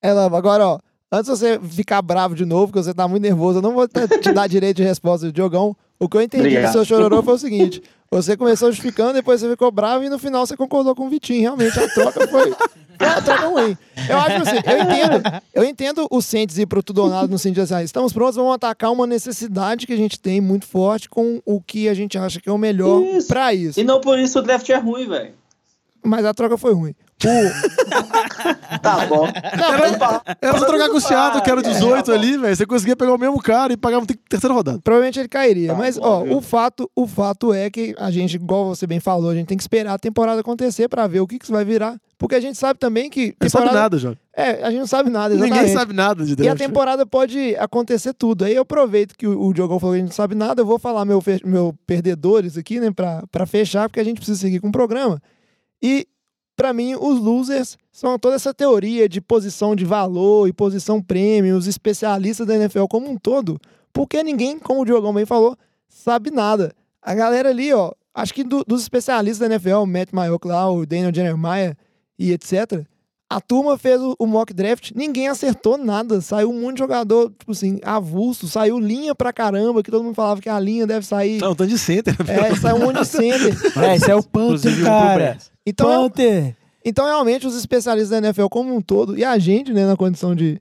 É, Lamba, agora, ó, antes de você ficar bravo de novo, porque você tá muito nervoso, eu não vou te dar direito de resposta do Diogão. O que eu entendi do Obrigado. seu chororô foi o seguinte: você começou justificando, depois você ficou bravo e no final você concordou com o Vitinho. Realmente, a troca foi, troca ruim. Eu acho que assim, eu entendo, eu entendo o Saints ir pro tudo ou nada no sentido assim, ah, estamos prontos, vamos atacar uma necessidade que a gente tem muito forte com o que a gente acha que é o melhor Isso. pra isso. E não por isso o draft é ruim, velho. Mas a troca foi ruim. O- Tá bom. Era só trocar com o Seattle, que era o 18 ali, velho. Você conseguia pegar o mesmo cara e ter- terceira rodada. Provavelmente ele cairia. Tá mas, bom, ó, viu? o fato, o fato é que a gente, igual você bem falou, a gente tem que esperar a temporada acontecer pra ver o que, que isso vai virar. Porque a gente sabe também que. Não sabe temporada- nada, João. É, a gente não sabe nada, exatamente. Ninguém sabe nada de E a temporada pode acontecer tudo. Aí eu aproveito que o, o Diogão falou que a gente não sabe nada, eu vou falar meu, fe- meu perdedores aqui, né, pra, pra fechar, porque a gente precisa seguir com o programa. E, pra mim, os losers são toda essa teoria de posição de valor e posição prêmio, os especialistas da NFL como um todo, porque ninguém, como o Diogão bem falou, sabe nada. A galera ali, ó, acho que do- dos especialistas da NFL, o Matt Mayock lá, o Daniel Jeremiah e etc., a turma fez o, o mock draft, ninguém acertou nada. Saiu um monte de jogador, tipo assim, avulso. Saiu linha pra caramba, que todo mundo falava que a linha deve sair. Não, um tanto de center. É, saiu um monte de center. [laughs] É, esse é o Inclusive, um cara. pro Então, é- Panther. então, realmente, os especialistas da NFL como um todo, e a gente, né, na condição de,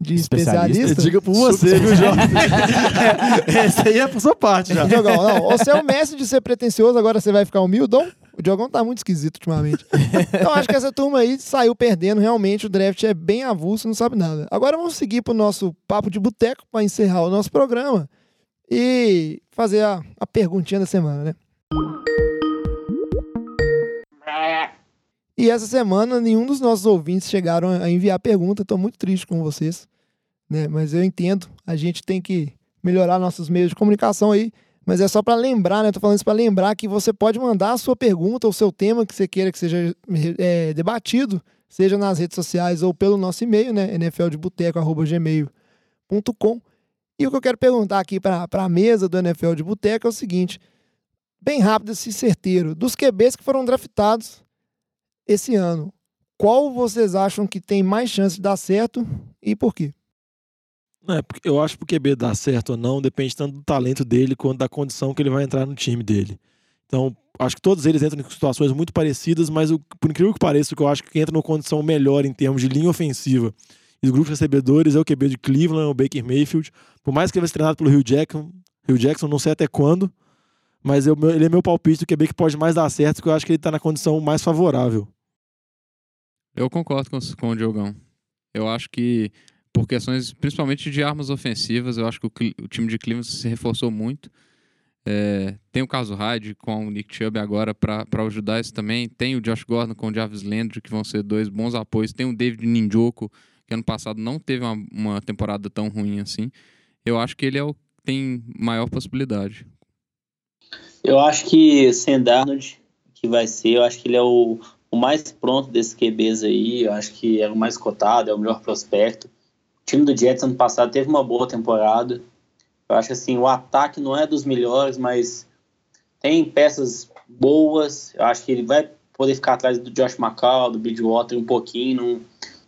de Especialista? especialista. Diga por você, viu, Jorge? [laughs] é, essa aí é por sua parte já. Diogão, não. Você é o mestre de ser pretencioso, agora você vai ficar humildão? O Diogão tá muito esquisito ultimamente. Então acho que essa turma aí saiu perdendo. Realmente o draft é bem avulso, não sabe nada. Agora vamos seguir pro nosso papo de boteco para encerrar o nosso programa e fazer a, a perguntinha da semana, né? E essa semana nenhum dos nossos ouvintes chegaram a enviar pergunta. Tô muito triste com vocês, né? Mas eu entendo, a gente tem que melhorar nossos meios de comunicação aí. Mas é só pra lembrar, né? Tô falando isso pra lembrar que você pode mandar a sua pergunta ou seu tema que você queira que seja é, debatido, seja nas redes sociais ou pelo nosso e-mail, né? nfldeboteco.gmail.com E o que eu quero perguntar aqui pra, pra mesa do NFL de Boteco é o seguinte: bem rápido e certeiro, dos QBs que foram draftados esse ano, qual vocês acham que tem mais chance de dar certo e por quê? É eu acho que o QB dar certo ou não depende tanto do talento dele quanto da condição que ele vai entrar no time dele. Então, acho que todos eles entram em situações muito parecidas, mas o- por incrível que pareça, o que eu acho que entra numa condição melhor em termos de linha ofensiva e os grupos recebedores é o QB de Cleveland, o Baker Mayfield. Por mais que ele ser treinado pelo Hugh Jackson, Hugh Jackson não sei até quando, mas eu- ele é meu palpite do QB que pode mais dar certo, porque eu acho que ele tá na condição mais favorável. Eu concordo com, com o Diogão. Eu acho que, por questões principalmente de armas ofensivas, eu acho que o, o time de Cleveland se reforçou muito. É, tem o caso Hyde com o Nick Chubb agora para ajudar isso também. Tem o Josh Gordon com o Jarvis Landry, que vão ser dois bons apoios. Tem o David Ninjoku, que ano passado não teve uma, uma temporada tão ruim assim. Eu acho que ele é o que tem maior possibilidade. Eu acho que Sam Darnold, que vai ser, eu acho que ele é o, o mais pronto desses QBs aí. Eu acho que é o mais cotado, é o melhor prospecto. O time do Jets ano passado teve uma boa temporada. Eu acho assim, o ataque não é dos melhores, mas tem peças boas. Eu acho que ele vai poder ficar atrás do Josh McCall, do Bridgewater um pouquinho. Não,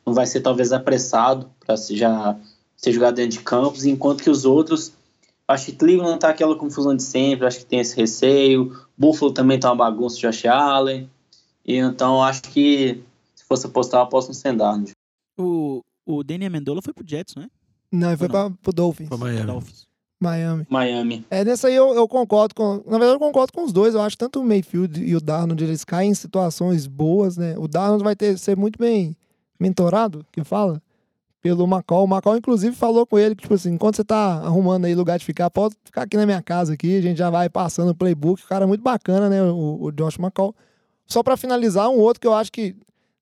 não vai ser talvez apressado para já ser jogado dentro de campos, enquanto que os outros Acho que Cleveland tá aquela confusão de sempre, acho que tem esse receio. Buffalo também tá uma bagunça, Josh Allen. E então acho que se fosse apostar, eu aposto no Sendarnold. O, o Danny Amendola foi pro Jets, não é? Não, ele foi não? pra, pro Dolphins, Pra Miami. Dolphins. Miami. Miami. É, nessa aí eu, eu concordo com. Na verdade, eu concordo com os dois. Eu acho tanto o Mayfield e o Darnold, eles caem em situações boas, né? O Darnold vai ter ser muito bem mentorado, que fala, pelo Macau. O Macau, inclusive, falou com ele que, tipo assim, enquanto você tá arrumando aí lugar de ficar, pode ficar aqui na minha casa aqui, a gente já vai passando o playbook. O cara é muito bacana, né? O, o Josh Macau. Só pra finalizar, um outro que eu acho que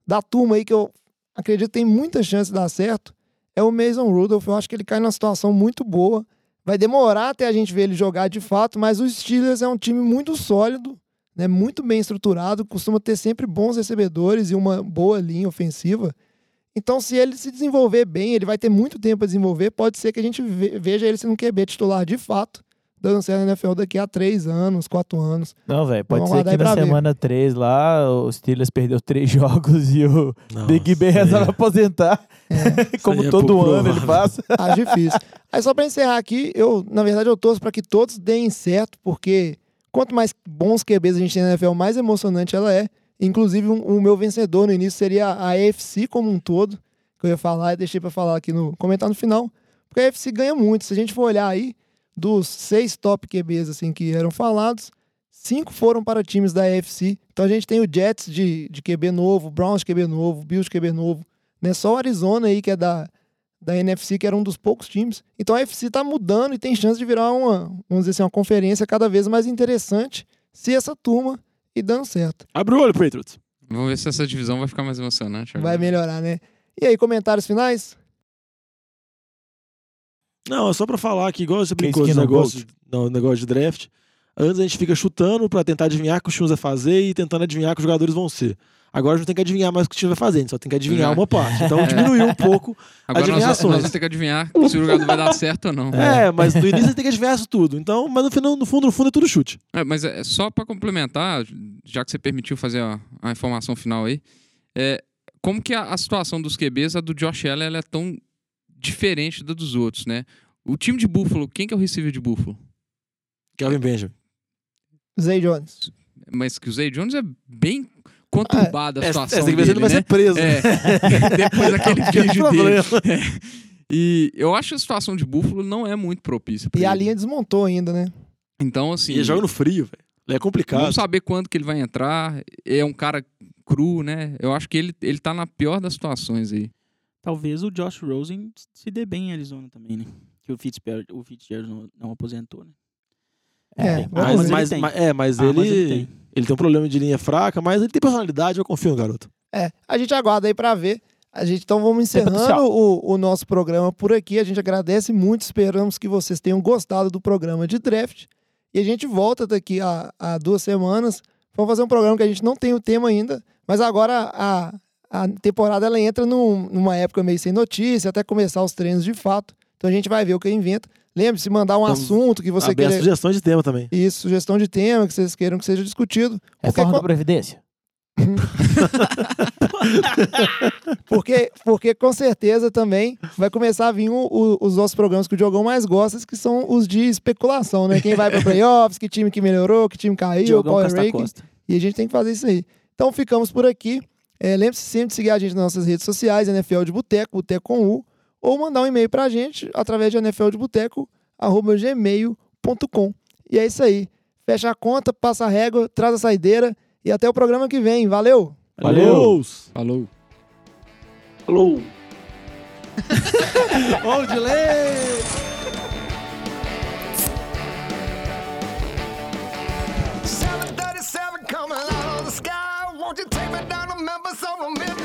da turma aí que eu acredito tem muita chance de dar certo é o Mason Rudolph. Eu acho que ele cai numa situação muito boa. Vai demorar até a gente ver ele jogar de fato, mas o Steelers é um time muito sólido, né, muito bem estruturado, costuma ter sempre bons recebedores e uma boa linha ofensiva. Então, se ele se desenvolver bem, ele vai ter muito tempo para desenvolver. Pode ser que a gente ve- veja ele sendo um QB titular de fato, dando certo na NFL daqui a três anos, quatro anos. Não, velho, pode Vamos ser que na pra ver. semana 3 lá, o Steelers perdeu três [laughs] jogos e o Nossa, Big Ben resolve é. aposentar. [laughs] Como aí é todo ano ele passa. Acho difícil. Aí só para encerrar aqui, eu, na verdade, eu torço para que todos deem certo, porque quanto mais bons QBs a gente tem na NFL, mais emocionante ela é. Inclusive, o meu vencedor no início seria a AFC como um todo, que eu ia falar e deixei para falar aqui no comentar no final, porque a AFC ganha muito. Se a gente for olhar aí, dos seis top QBs assim que eram falados, cinco foram para times da AFC. Então a gente tem o Jets de, de QB novo, Browns de QB novo, Bills de QB novo, né? Só o Arizona aí que é da da NFC, que era um dos poucos times. Então a NFC está mudando e tem chance de virar uma, vamos dizer assim, uma conferência cada vez mais interessante se essa turma ir dando certo. Abre o olho, Patriots. Vamos ver se essa divisão vai ficar mais emocionante. Vai agora. melhorar, né? E aí, comentários finais? Não, é só pra falar que, igual você brincou no negócios, não, negócio de draft, antes a gente fica chutando pra tentar adivinhar o que os times vai fazer e tentando adivinhar o que os jogadores vão ser. Agora a gente não tem que adivinhar mais o que o time vai fazer, a gente só tem que adivinhar Já. uma parte. Então diminuiu um pouco. [laughs] Agora nós, nós Adivinhações. vamos ter que adivinhar se o jogador vai dar certo ou não. É, mas no início você tem que adivinhar isso tudo. Então, mas no, final, no fundo, no fundo é tudo chute. É, mas é só para complementar, já que você permitiu fazer a, a informação final aí, é, como que a, a situação dos QBs, a do Josh Allen, ela é tão diferente da dos outros, né? O time de Buffalo, quem que é o receiver de Buffalo? Kelvin Benjamin. Zay Jones. Mas que o Zay Jones é bem conturbada a É, situação é, que ver se ele dele, não vai né? ser preso. É, [laughs] depois daquele [laughs] Que vídeo dele. É. E eu acho que a situação de Buffalo não é muito propícia E a ele. linha desmontou ainda, né? Então, assim, E ele joga no frio, velho. É complicado. vamos saber quando que ele vai entrar. É um cara cru, né? Eu acho que ele, ele tá na pior das situações aí. Talvez o Josh Rosen se dê bem em Arizona também, né? Que o Fitzgerald, o Fitzgerald não, não aposentou, né? É, tem. Ah, Mas, ele mas, tem. mas- é, mas Ah, ele, mas ele ele, tem. tem. um problema de linha fraca, mas ele tem personalidade, eu confio no garoto. É, a gente aguarda aí pra ver. A gente, então vamos encerrando o, o nosso programa por aqui. A gente agradece muito, esperamos que vocês tenham gostado do programa de draft. E a gente volta daqui a, a duas semanas. Vamos fazer um programa que a gente não tem o tema ainda, mas agora a, a temporada ela entra num- numa época meio sem notícia, até começar os treinos de fato. Então a gente vai ver o que inventa. Lembre-se, mandar um Estamos assunto que você queira. sugestões de tema também. Isso, sugestão de tema que vocês queiram que seja discutido. Porque, Reforma co- da Previdência. [laughs] porque, porque com certeza também vai começar a vir o- o- os nossos programas que o Diogão mais gosta, que são os de especulação, né? Quem vai para playoffs, que time que melhorou, que time caiu, Diogão Power Costa Ranking. E a gente tem que fazer isso aí. Então ficamos por aqui. É, Lembre-se sempre de seguir a gente nas nossas redes sociais, NFL de Boteco, Boteco com U, ou mandar um e-mail para a gente através de nfldeboteco.gmail.com. E é isso aí. Fecha a conta, passa a régua, traz a saideira e até o programa que vem. Valeu! Valeu! Falou! Falou! [laughs] Ou delay! Won't you take me down to